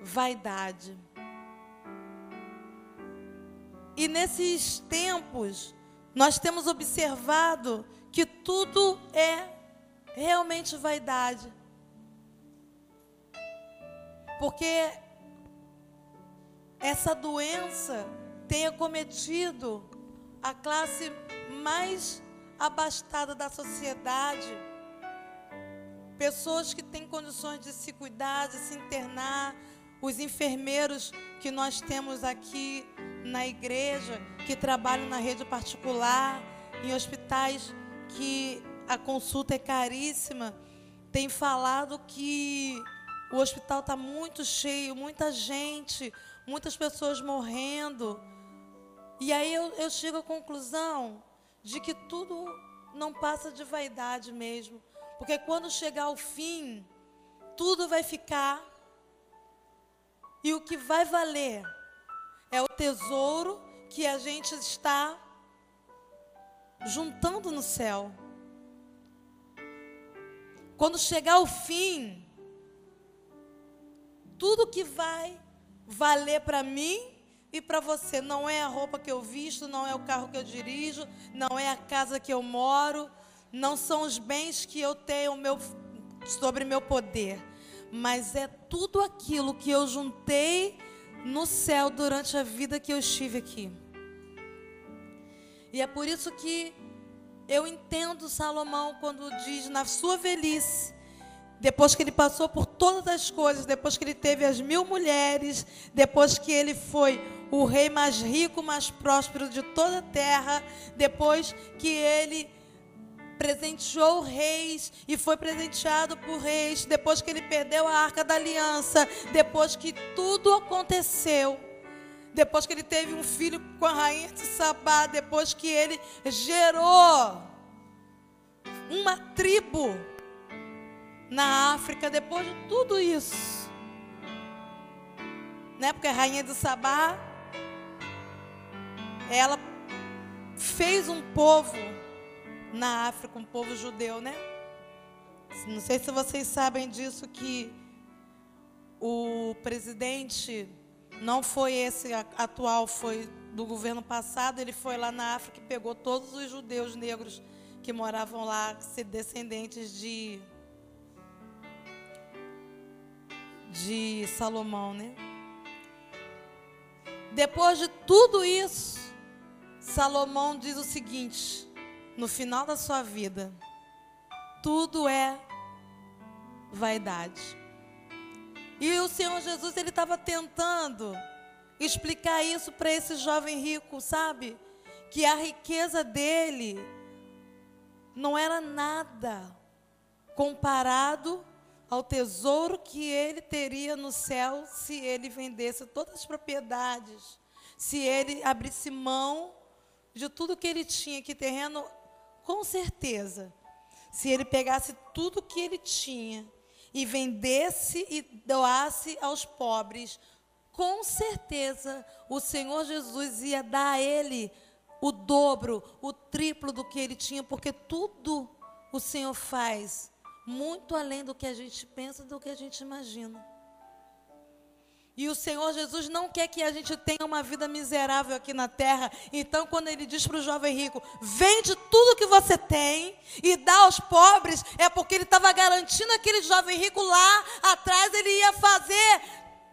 vaidade. E nesses tempos, nós temos observado que tudo é realmente vaidade. Porque essa doença tem acometido a classe mais abastada da sociedade. Pessoas que têm condições de se cuidar, de se internar, os enfermeiros que nós temos aqui na igreja, que trabalham na rede particular, em hospitais que a consulta é caríssima, têm falado que o hospital está muito cheio, muita gente, muitas pessoas morrendo. E aí eu, eu chego à conclusão de que tudo não passa de vaidade mesmo. Porque quando chegar o fim, tudo vai ficar e o que vai valer é o tesouro que a gente está juntando no céu. Quando chegar o fim, tudo que vai valer para mim e para você não é a roupa que eu visto, não é o carro que eu dirijo, não é a casa que eu moro, não são os bens que eu tenho meu, sobre meu poder mas é tudo aquilo que eu juntei no céu durante a vida que eu estive aqui. E é por isso que eu entendo Salomão quando diz na sua velhice, depois que ele passou por todas as coisas, depois que ele teve as mil mulheres, depois que ele foi o rei mais rico, mais próspero de toda a terra, depois que ele presenteou reis e foi presenteado por reis, depois que ele perdeu a arca da aliança, depois que tudo aconteceu, depois que ele teve um filho com a rainha de Sabá, depois que ele gerou uma tribo na África, depois de tudo isso, né? Porque a rainha de Sabá, ela fez um povo na África, um povo judeu, né? Não sei se vocês sabem disso que o presidente não foi esse atual, foi do governo passado, ele foi lá na África e pegou todos os judeus negros que moravam lá, descendentes de de Salomão, né? Depois de tudo isso, Salomão diz o seguinte: no final da sua vida, tudo é vaidade. E o Senhor Jesus, ele estava tentando explicar isso para esse jovem rico, sabe? Que a riqueza dele não era nada comparado ao tesouro que ele teria no céu se ele vendesse todas as propriedades, se ele abrisse mão de tudo que ele tinha, que terreno com certeza, se ele pegasse tudo que ele tinha e vendesse e doasse aos pobres, com certeza o Senhor Jesus ia dar a ele o dobro, o triplo do que ele tinha, porque tudo o Senhor faz muito além do que a gente pensa, do que a gente imagina. E o Senhor Jesus não quer que a gente tenha uma vida miserável aqui na terra. Então, quando ele diz para o jovem rico: vende tudo que você tem e dá aos pobres, é porque ele estava garantindo aquele jovem rico lá atrás, ele ia fazer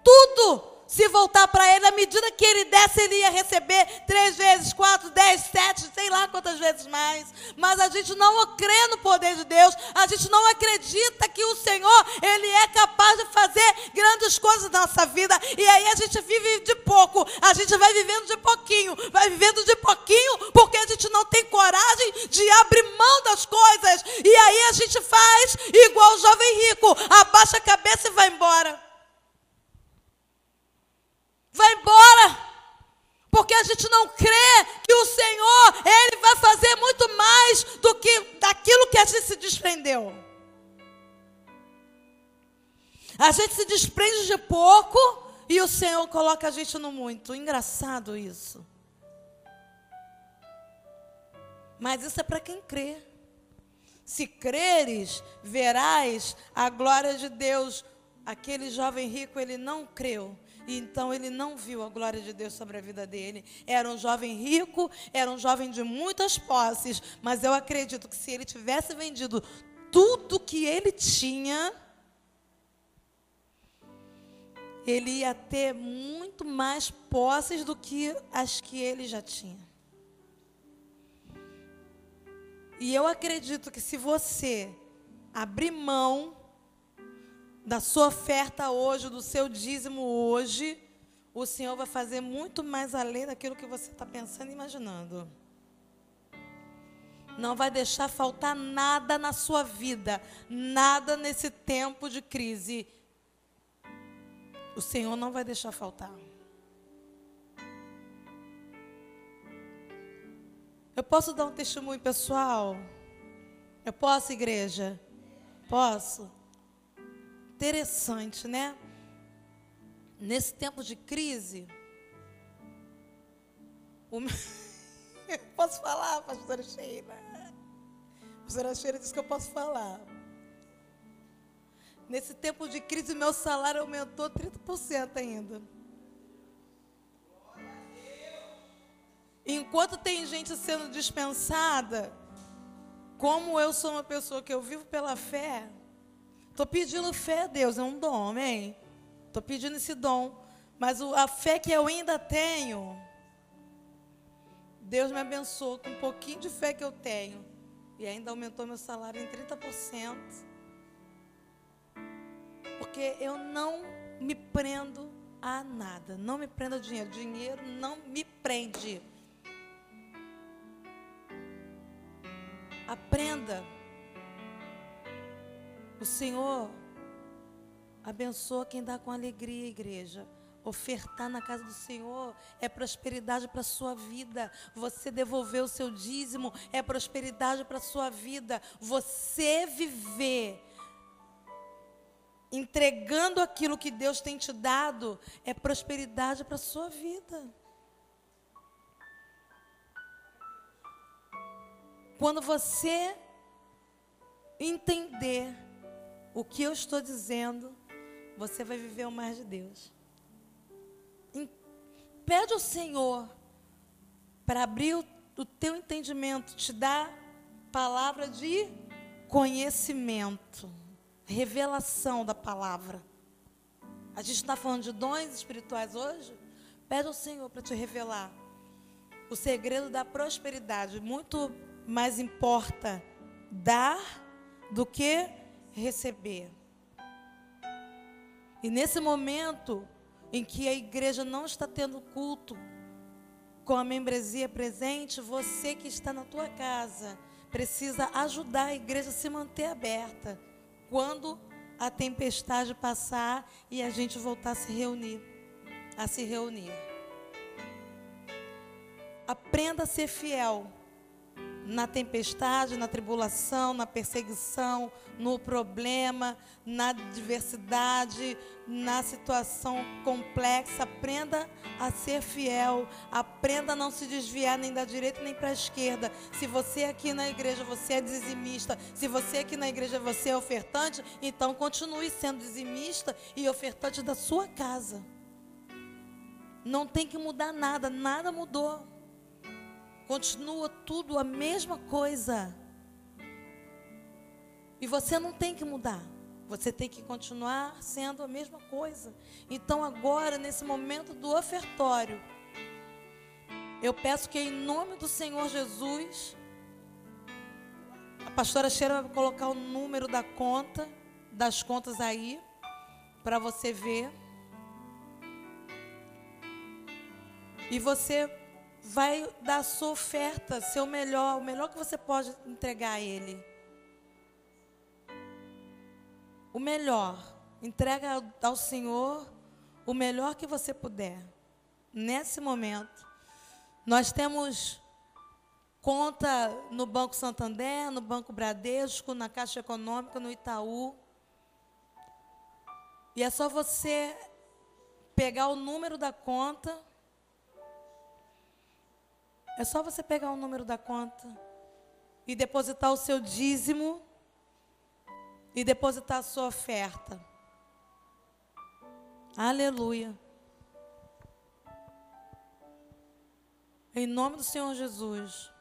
tudo se voltar para ele, à medida que ele desse, ele ia receber três vezes, quatro, dez, sete, sei lá quantas vezes mais. Mas a gente não crê no poder de Deus, a gente não acredita que o Senhor, ele é capaz de fazer grandes coisas na nossa vida. E aí a gente vive de pouco, a gente vai vivendo de pouquinho, vai vivendo de pouquinho, porque a gente não tem coragem de abrir mão das coisas. E aí a gente faz igual o jovem rico, abaixa a cabeça e vai embora. Vai embora. Porque a gente não crê que o Senhor, Ele vai fazer muito mais do que daquilo que a gente se desprendeu. A gente se desprende de pouco e o Senhor coloca a gente no muito. Engraçado isso. Mas isso é para quem crê. Se creres, verás a glória de Deus. Aquele jovem rico, ele não creu. Então ele não viu a glória de Deus sobre a vida dele. Era um jovem rico, era um jovem de muitas posses, mas eu acredito que se ele tivesse vendido tudo que ele tinha, ele ia ter muito mais posses do que as que ele já tinha. E eu acredito que se você abrir mão da sua oferta hoje, do seu dízimo hoje, o Senhor vai fazer muito mais além daquilo que você está pensando e imaginando. Não vai deixar faltar nada na sua vida, nada nesse tempo de crise. O Senhor não vai deixar faltar. Eu posso dar um testemunho pessoal? Eu posso, igreja? Posso? Interessante, né? Nesse tempo de crise, o posso falar, pastora Sheila? A pastora Sheila disse que eu posso falar. Nesse tempo de crise, meu salário aumentou 30% ainda. Enquanto tem gente sendo dispensada, como eu sou uma pessoa que eu vivo pela fé, estou pedindo fé a Deus, é um dom, amém? Estou pedindo esse dom. Mas a fé que eu ainda tenho, Deus me abençoou com um pouquinho de fé que eu tenho. E ainda aumentou meu salário em 30%. Porque eu não me prendo a nada. Não me prendo a dinheiro. Dinheiro não me prende. Aprenda. O Senhor abençoa quem dá com alegria, igreja. Ofertar na casa do Senhor é prosperidade para a sua vida. Você devolver o seu dízimo é prosperidade para a sua vida. Você viver entregando aquilo que Deus tem te dado é prosperidade para a sua vida. Quando você entender o que eu estou dizendo, você vai viver o mais de Deus. Pede ao Senhor para abrir o, o teu entendimento, te dar palavra de conhecimento, revelação da palavra. A gente está falando de dons espirituais hoje? Pede ao Senhor para te revelar o segredo da prosperidade. Muito mais importa dar do que receber. E nesse momento em que a igreja não está tendo culto com a membresia presente, você que está na tua casa precisa ajudar a igreja a se manter aberta quando a tempestade passar e a gente voltar a se reunir, a se reunir. Aprenda a ser fiel na tempestade, na tribulação, na perseguição, no problema, na diversidade, na situação complexa. Aprenda a ser fiel, aprenda a não se desviar nem da direita nem para a esquerda. Se você aqui na igreja você é dizimista, se você aqui na igreja você é ofertante, então continue sendo dizimista e ofertante da sua casa. Não tem que mudar nada, nada mudou. Continua tudo a mesma coisa. E você não tem que mudar. Você tem que continuar sendo a mesma coisa. Então, agora, nesse momento do ofertório, eu peço que, em nome do Senhor Jesus, a pastora Cheira vai colocar o número da conta, das contas aí, para você ver. E você vai dar sua oferta, seu melhor, o melhor que você pode entregar a Ele. O melhor. Entrega ao Senhor o melhor que você puder. Nesse momento. Nós temos conta no Banco Santander, no Banco Bradesco, na Caixa Econômica, no Itaú. E é só você pegar o número da conta. É só você pegar o número da conta e depositar o seu dízimo e depositar a sua oferta. Aleluia. Em nome do Senhor Jesus.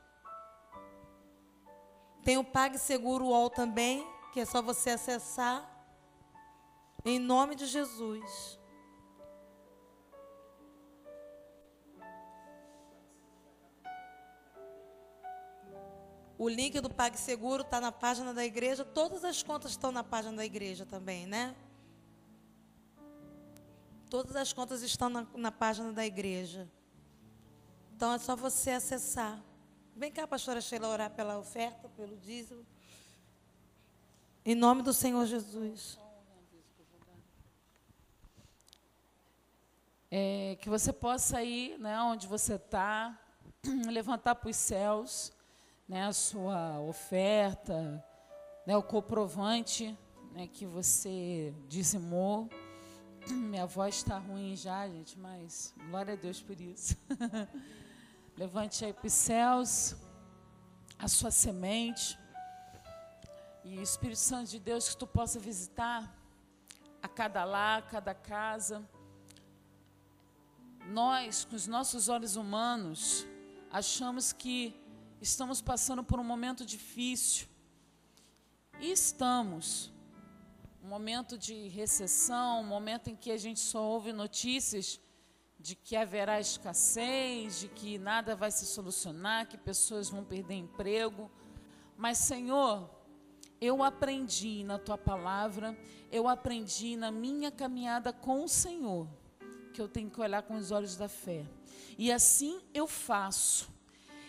Tem o PagSeguro UOL também, que é só você acessar. Em nome de Jesus. O link do PagSeguro está na página da igreja. Todas as contas estão na página da igreja também, né? Todas as contas estão na, na página da igreja. Então é só você acessar. Vem cá, pastora Sheila, orar pela oferta, pelo dízimo. Em nome do Senhor Jesus. É, que você possa ir né, onde você está, levantar para os céus né, a sua oferta, né, o comprovante né, que você dizimou. Minha voz está ruim já, gente, mas glória a Deus por isso. Levante aí para os céus a sua semente. E Espírito Santo de Deus que tu possa visitar a cada lar, cada casa. Nós, com os nossos olhos humanos, achamos que estamos passando por um momento difícil. E estamos. Um momento de recessão, um momento em que a gente só ouve notícias de que haverá escassez, de que nada vai se solucionar, que pessoas vão perder emprego. Mas, Senhor, eu aprendi na tua palavra, eu aprendi na minha caminhada com o Senhor, que eu tenho que olhar com os olhos da fé. E assim eu faço.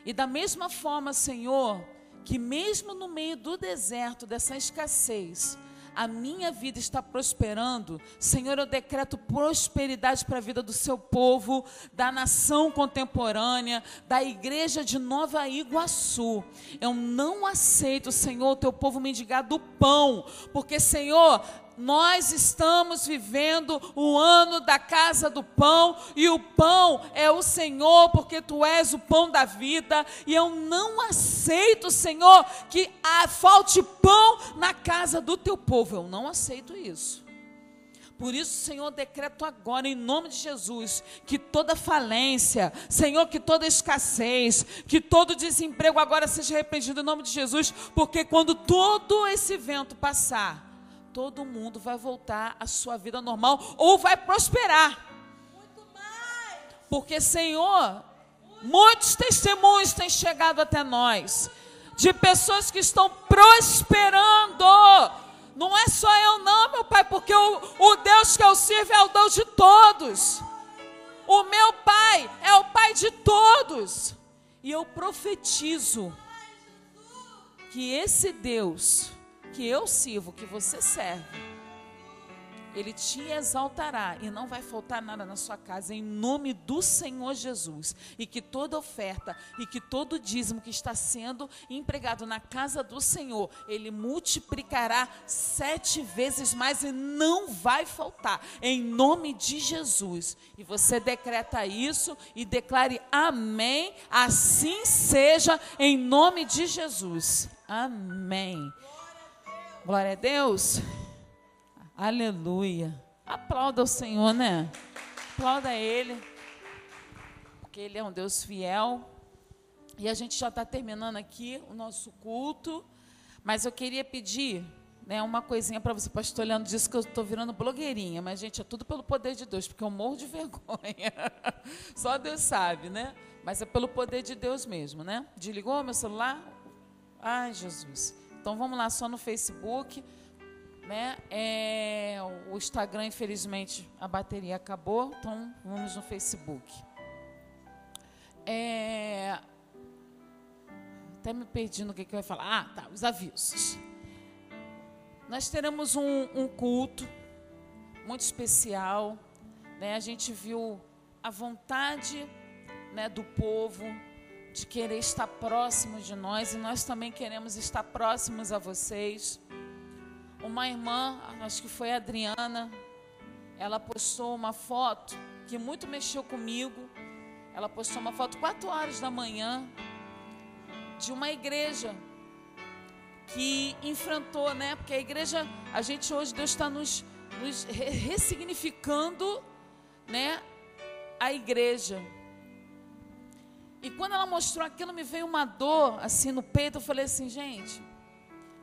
E da mesma forma, Senhor, que mesmo no meio do deserto, dessa escassez, a minha vida está prosperando, Senhor, eu decreto prosperidade para a vida do seu povo, da nação contemporânea, da igreja de Nova Iguaçu. Eu não aceito, Senhor, o teu povo mendigar do pão, porque, Senhor, nós estamos vivendo o ano da casa do pão e o pão é o Senhor, porque tu és o pão da vida. E eu não aceito, Senhor, que falte pão na casa do teu povo. Eu não aceito isso. Por isso, Senhor, decreto agora, em nome de Jesus, que toda falência, Senhor, que toda escassez, que todo desemprego agora seja repreendido em nome de Jesus, porque quando todo esse vento passar, todo mundo vai voltar à sua vida normal ou vai prosperar. Porque, Senhor, muitos testemunhos têm chegado até nós de pessoas que estão prosperando. Não é só eu, não, meu Pai, porque o, o Deus que eu sirvo é o Deus de todos. O meu Pai é o Pai de todos. E eu profetizo que esse Deus que eu sirvo, que você serve, ele te exaltará e não vai faltar nada na sua casa, em nome do Senhor Jesus. E que toda oferta e que todo dízimo que está sendo empregado na casa do Senhor, ele multiplicará sete vezes mais e não vai faltar, em nome de Jesus. E você decreta isso e declare amém, assim seja, em nome de Jesus. Amém. Glória a Deus. Aleluia. Aplauda o Senhor, né? Aplauda Ele. Porque Ele é um Deus fiel. E a gente já está terminando aqui o nosso culto. Mas eu queria pedir, né, uma coisinha para você. Pastor Leandro disse que eu estou virando blogueirinha, mas, gente, é tudo pelo poder de Deus, porque eu morro de vergonha. Só Deus sabe, né? Mas é pelo poder de Deus mesmo, né? Desligou meu celular? Ai, Jesus. Então vamos lá, só no Facebook. Né? É, o Instagram, infelizmente, a bateria acabou, então vamos no Facebook. É, até me perdi no que, que eu ia falar. Ah, tá, os avisos. Nós teremos um, um culto muito especial. Né? A gente viu a vontade né, do povo de querer estar próximo de nós e nós também queremos estar próximos a vocês. Uma irmã, acho que foi a Adriana, ela postou uma foto que muito mexeu comigo. Ela postou uma foto 4 horas da manhã de uma igreja que enfrentou, né? Porque a igreja, a gente hoje, Deus está nos, nos ressignificando, né? A igreja. E quando ela mostrou aquilo, me veio uma dor assim no peito. Eu falei assim, gente,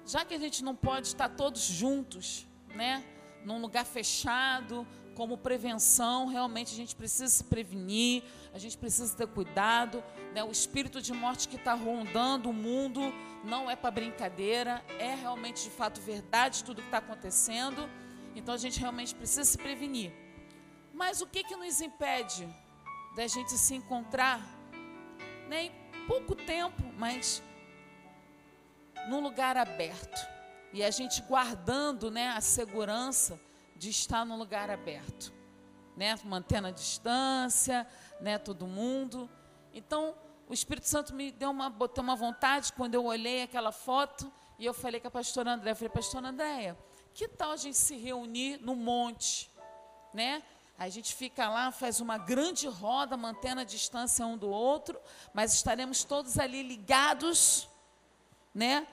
já que a gente não pode estar todos juntos, né? Num lugar fechado, como prevenção, realmente a gente precisa se prevenir, a gente precisa ter cuidado. Né? O espírito de morte que está rondando o mundo não é para brincadeira, é realmente de fato verdade tudo que está acontecendo. Então a gente realmente precisa se prevenir. Mas o que, que nos impede da gente se encontrar né, em pouco tempo, mas num lugar aberto? E a gente guardando né, a segurança de estar num lugar aberto, né? Mantendo a distância, né? Todo mundo. Então, o Espírito Santo me deu uma, botou uma vontade quando eu olhei aquela foto e eu falei com a pastora Andréia, falei, pastora Andréia, que tal a gente se reunir no monte, né? A gente fica lá, faz uma grande roda, mantendo a distância um do outro, mas estaremos todos ali ligados, né?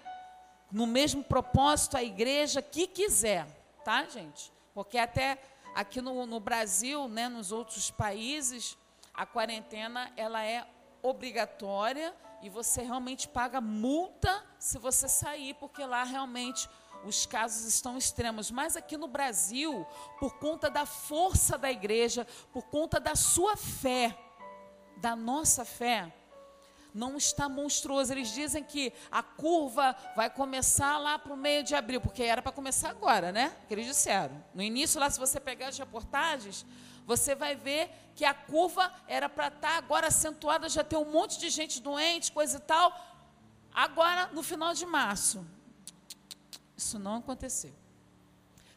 No mesmo propósito, a igreja que quiser, tá, gente? Porque até aqui no, no Brasil, né, nos outros países, a quarentena ela é obrigatória e você realmente paga multa se você sair, porque lá realmente os casos estão extremos. Mas aqui no Brasil, por conta da força da igreja, por conta da sua fé, da nossa fé, não está monstruoso. Eles dizem que a curva vai começar lá para o meio de abril, porque era para começar agora, né? Que eles disseram. No início, lá, se você pegar as reportagens, você vai ver que a curva era para estar tá agora acentuada, já tem um monte de gente doente, coisa e tal. Agora, no final de março. Isso não aconteceu.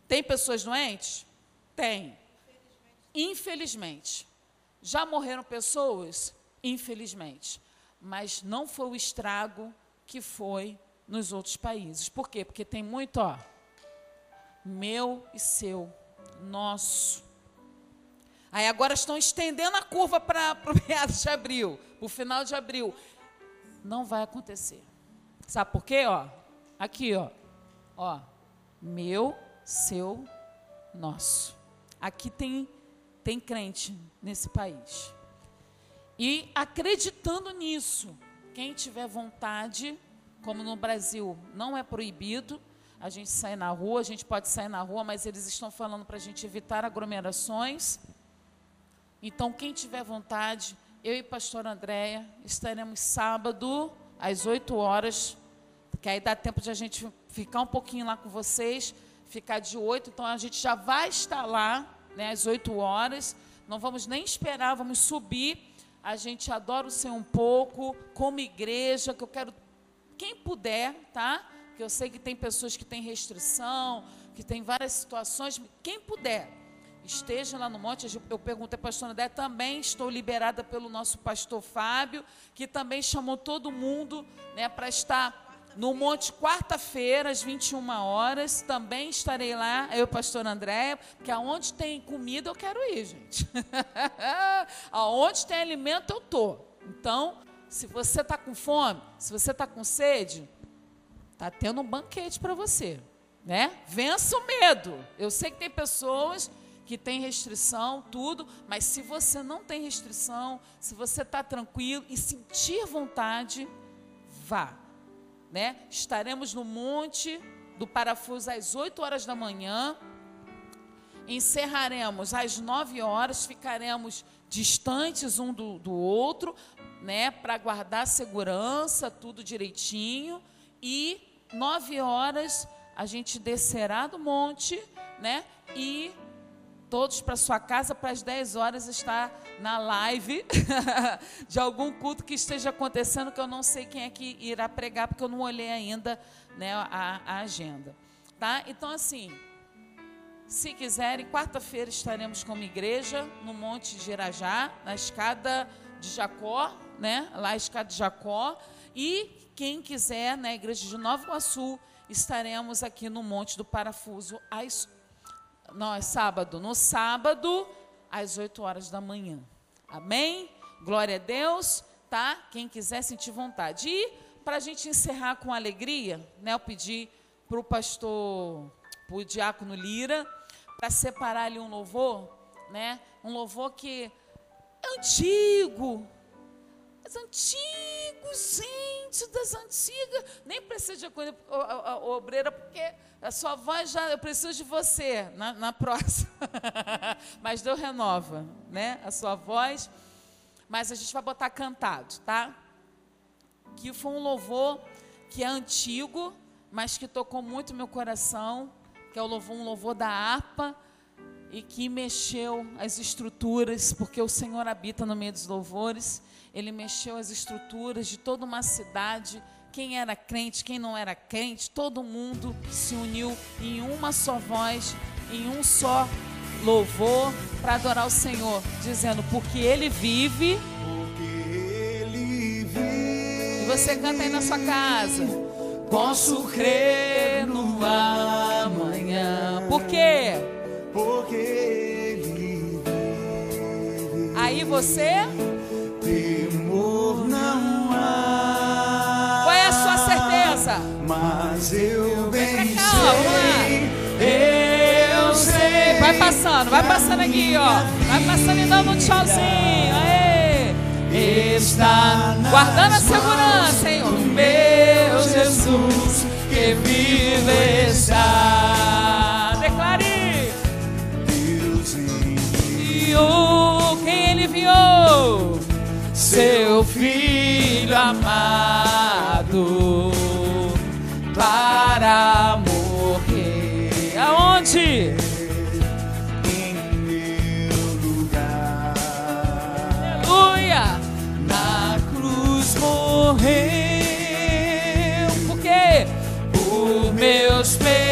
Tem pessoas doentes? Tem. Infelizmente. Já morreram pessoas? Infelizmente mas não foi o estrago que foi nos outros países. Por quê? Porque tem muito, ó, meu e seu, nosso. Aí agora estão estendendo a curva para o meados de abril, para o final de abril. Não vai acontecer. Sabe por quê? Ó, aqui, ó, ó, meu, seu, nosso. Aqui tem tem crente nesse país. E acreditando nisso, quem tiver vontade, como no Brasil não é proibido, a gente sai na rua, a gente pode sair na rua, mas eles estão falando para a gente evitar aglomerações. Então, quem tiver vontade, eu e pastor Andréia estaremos sábado às 8 horas, que aí dá tempo de a gente ficar um pouquinho lá com vocês, ficar de 8, então a gente já vai estar lá, né, às 8 horas. Não vamos nem esperar, vamos subir a gente adora o Senhor um pouco, como igreja, que eu quero, quem puder, tá? Que eu sei que tem pessoas que têm restrição, que tem várias situações, quem puder, esteja lá no monte. Eu perguntei para a pastora André, também estou liberada pelo nosso pastor Fábio, que também chamou todo mundo né, para estar no Monte, quarta-feira, às 21 horas, também estarei lá, eu pastor André, porque aonde tem comida eu quero ir, gente. aonde tem alimento eu estou. Então, se você está com fome, se você está com sede, está tendo um banquete para você. Né? Vença o medo. Eu sei que tem pessoas que têm restrição, tudo, mas se você não tem restrição, se você está tranquilo e sentir vontade, vá né? Estaremos no monte do parafuso às 8 horas da manhã. Encerraremos às 9 horas, ficaremos distantes um do, do outro, né, para guardar segurança, tudo direitinho. E 9 horas a gente descerá do monte, né, e todos para sua casa para as 10 horas estar na live de algum culto que esteja acontecendo que eu não sei quem é que irá pregar porque eu não olhei ainda né, a, a agenda, tá? Então assim, se quiserem, quarta-feira estaremos como igreja no Monte de Irajá, na escada de Jacó, né? Lá a escada de Jacó e quem quiser na igreja de Nova Iguaçu estaremos aqui no Monte do Parafuso às não, é sábado. No sábado, às 8 horas da manhã. Amém? Glória a Deus, tá? Quem quiser sentir vontade. E para a gente encerrar com alegria, né? Eu pedi para o pastor, para o diácono Lira, para separar ali um louvor, né? Um louvor que é antigo, mas antigo, gente das antigas. Nem precisa de coisa obreira, porque a sua voz já, eu preciso de você na, na próxima. mas Deus renova, né? A sua voz. Mas a gente vai botar cantado, tá? Que foi um louvor que é antigo, mas que tocou muito meu coração, que é o louvor, um louvor da harpa e que mexeu as estruturas, porque o Senhor habita no meio dos louvores ele mexeu as estruturas de toda uma cidade. Quem era crente, quem não era crente, todo mundo se uniu em uma só voz, em um só louvor para adorar o Senhor, dizendo: Porque Ele vive. Porque Ele vive. E você canta aí na sua casa. Posso crer no amanhã. Por quê? Porque Ele vive. Aí você temor não há. Qual é a sua certeza? Mas eu bem cá, sei, eu sei. Vai passando, vai passando aqui, ó. Vai passando e dando um tchauzinho. Aê. Está Guardando a segurança, hein? O meu Jesus que vive está. Declare. Deus enviou. Quem ele enviou? Seu filho amado para morrer. Aonde? Em meu lugar. Aleluia! Na cruz morreu. Por quê? Por meus pecados.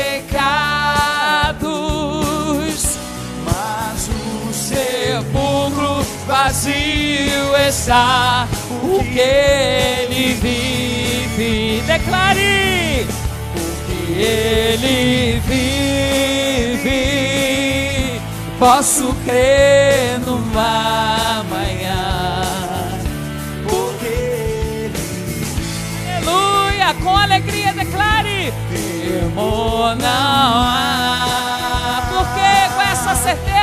Vazio está, porque ele vive. Declare! Porque ele vive, posso crer no amanhã. Porque Ele Aleluia! Com alegria, declare! Temor não há. Por quê? Qual é a sua certeza?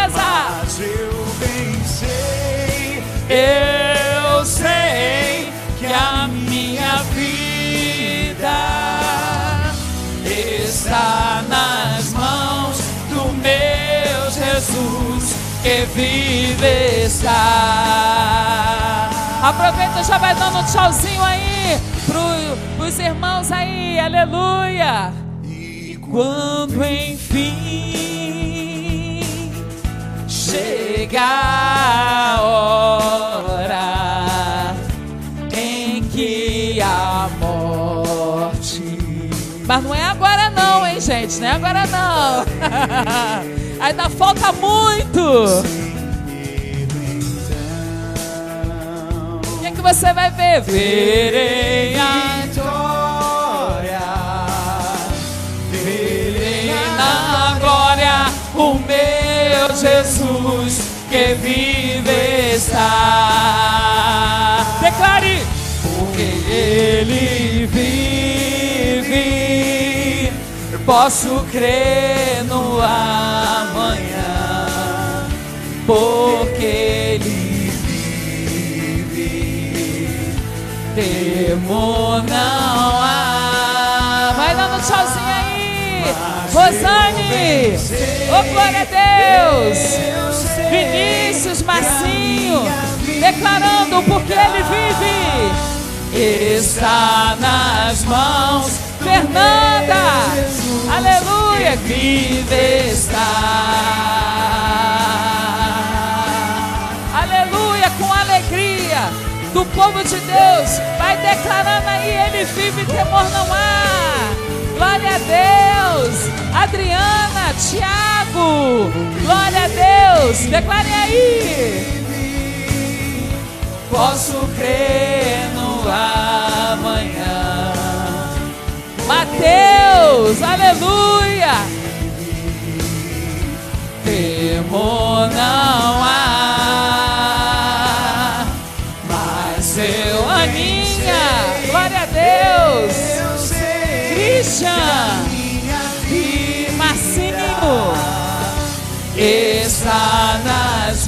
Eu sei que a minha vida está nas mãos do meu Jesus que vive está. Aproveita, já vai dando um tchauzinho aí pro, pros irmãos aí, aleluia! e Quando enfim chegar a hora em que a morte Mas não é agora não, hein, gente? Não é agora não. Ainda falta muito. é você vai ver? verei a vitória, verei na glória o meu Jesus que vive está. Declare! Porque ele vive, posso crer no amanhã, porque ele vive, temor não há. Vai dando tchauzinho aí. Rosane, oh glória a Deus. Vinícius Marcinho, declarando o porquê ele vive. Está nas mãos. Fernanda, aleluia, vive está. Aleluia, com alegria do povo de Deus, vai declarando aí, ele vive, temor não há. Glória a Deus. Adriana, Tiago, glória a Deus. Declarem aí. Posso crer no amanhã. Mateus, aleluia. Temor não há,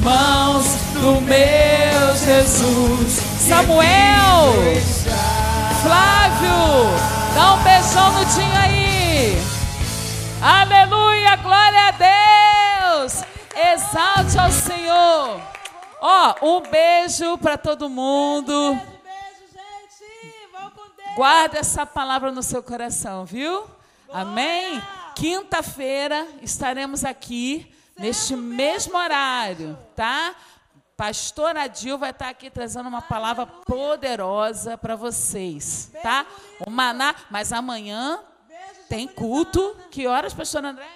mãos do meu Jesus. Samuel, Flávio, dá um beijão no Dinho aí. Aleluia, glória a Deus. Exalte ao Senhor. Ó, um beijo para todo mundo. Guarda essa palavra no seu coração, viu? Amém? Quinta-feira estaremos aqui neste mesmo horário, tá? Pastor Adil vai estar aqui trazendo uma palavra poderosa para vocês, tá? O maná, mas amanhã tem culto. Que horas, pastor André?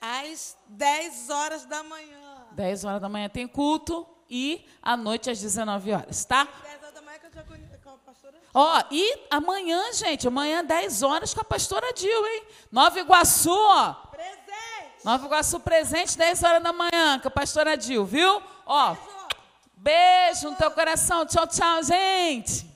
Às 10 horas da manhã. 10 horas da manhã tem culto e à noite às 19 horas, tá? 10 horas da manhã que eu já conheço pastora. Ó, e amanhã, gente, amanhã 10 horas com a pastora Dil, hein? Nova Iguaçu, ó. Nova Iguaçu presente, 10 horas da manhã, com a pastora Dil, viu? Ó, beijo no teu coração. Tchau, tchau, gente.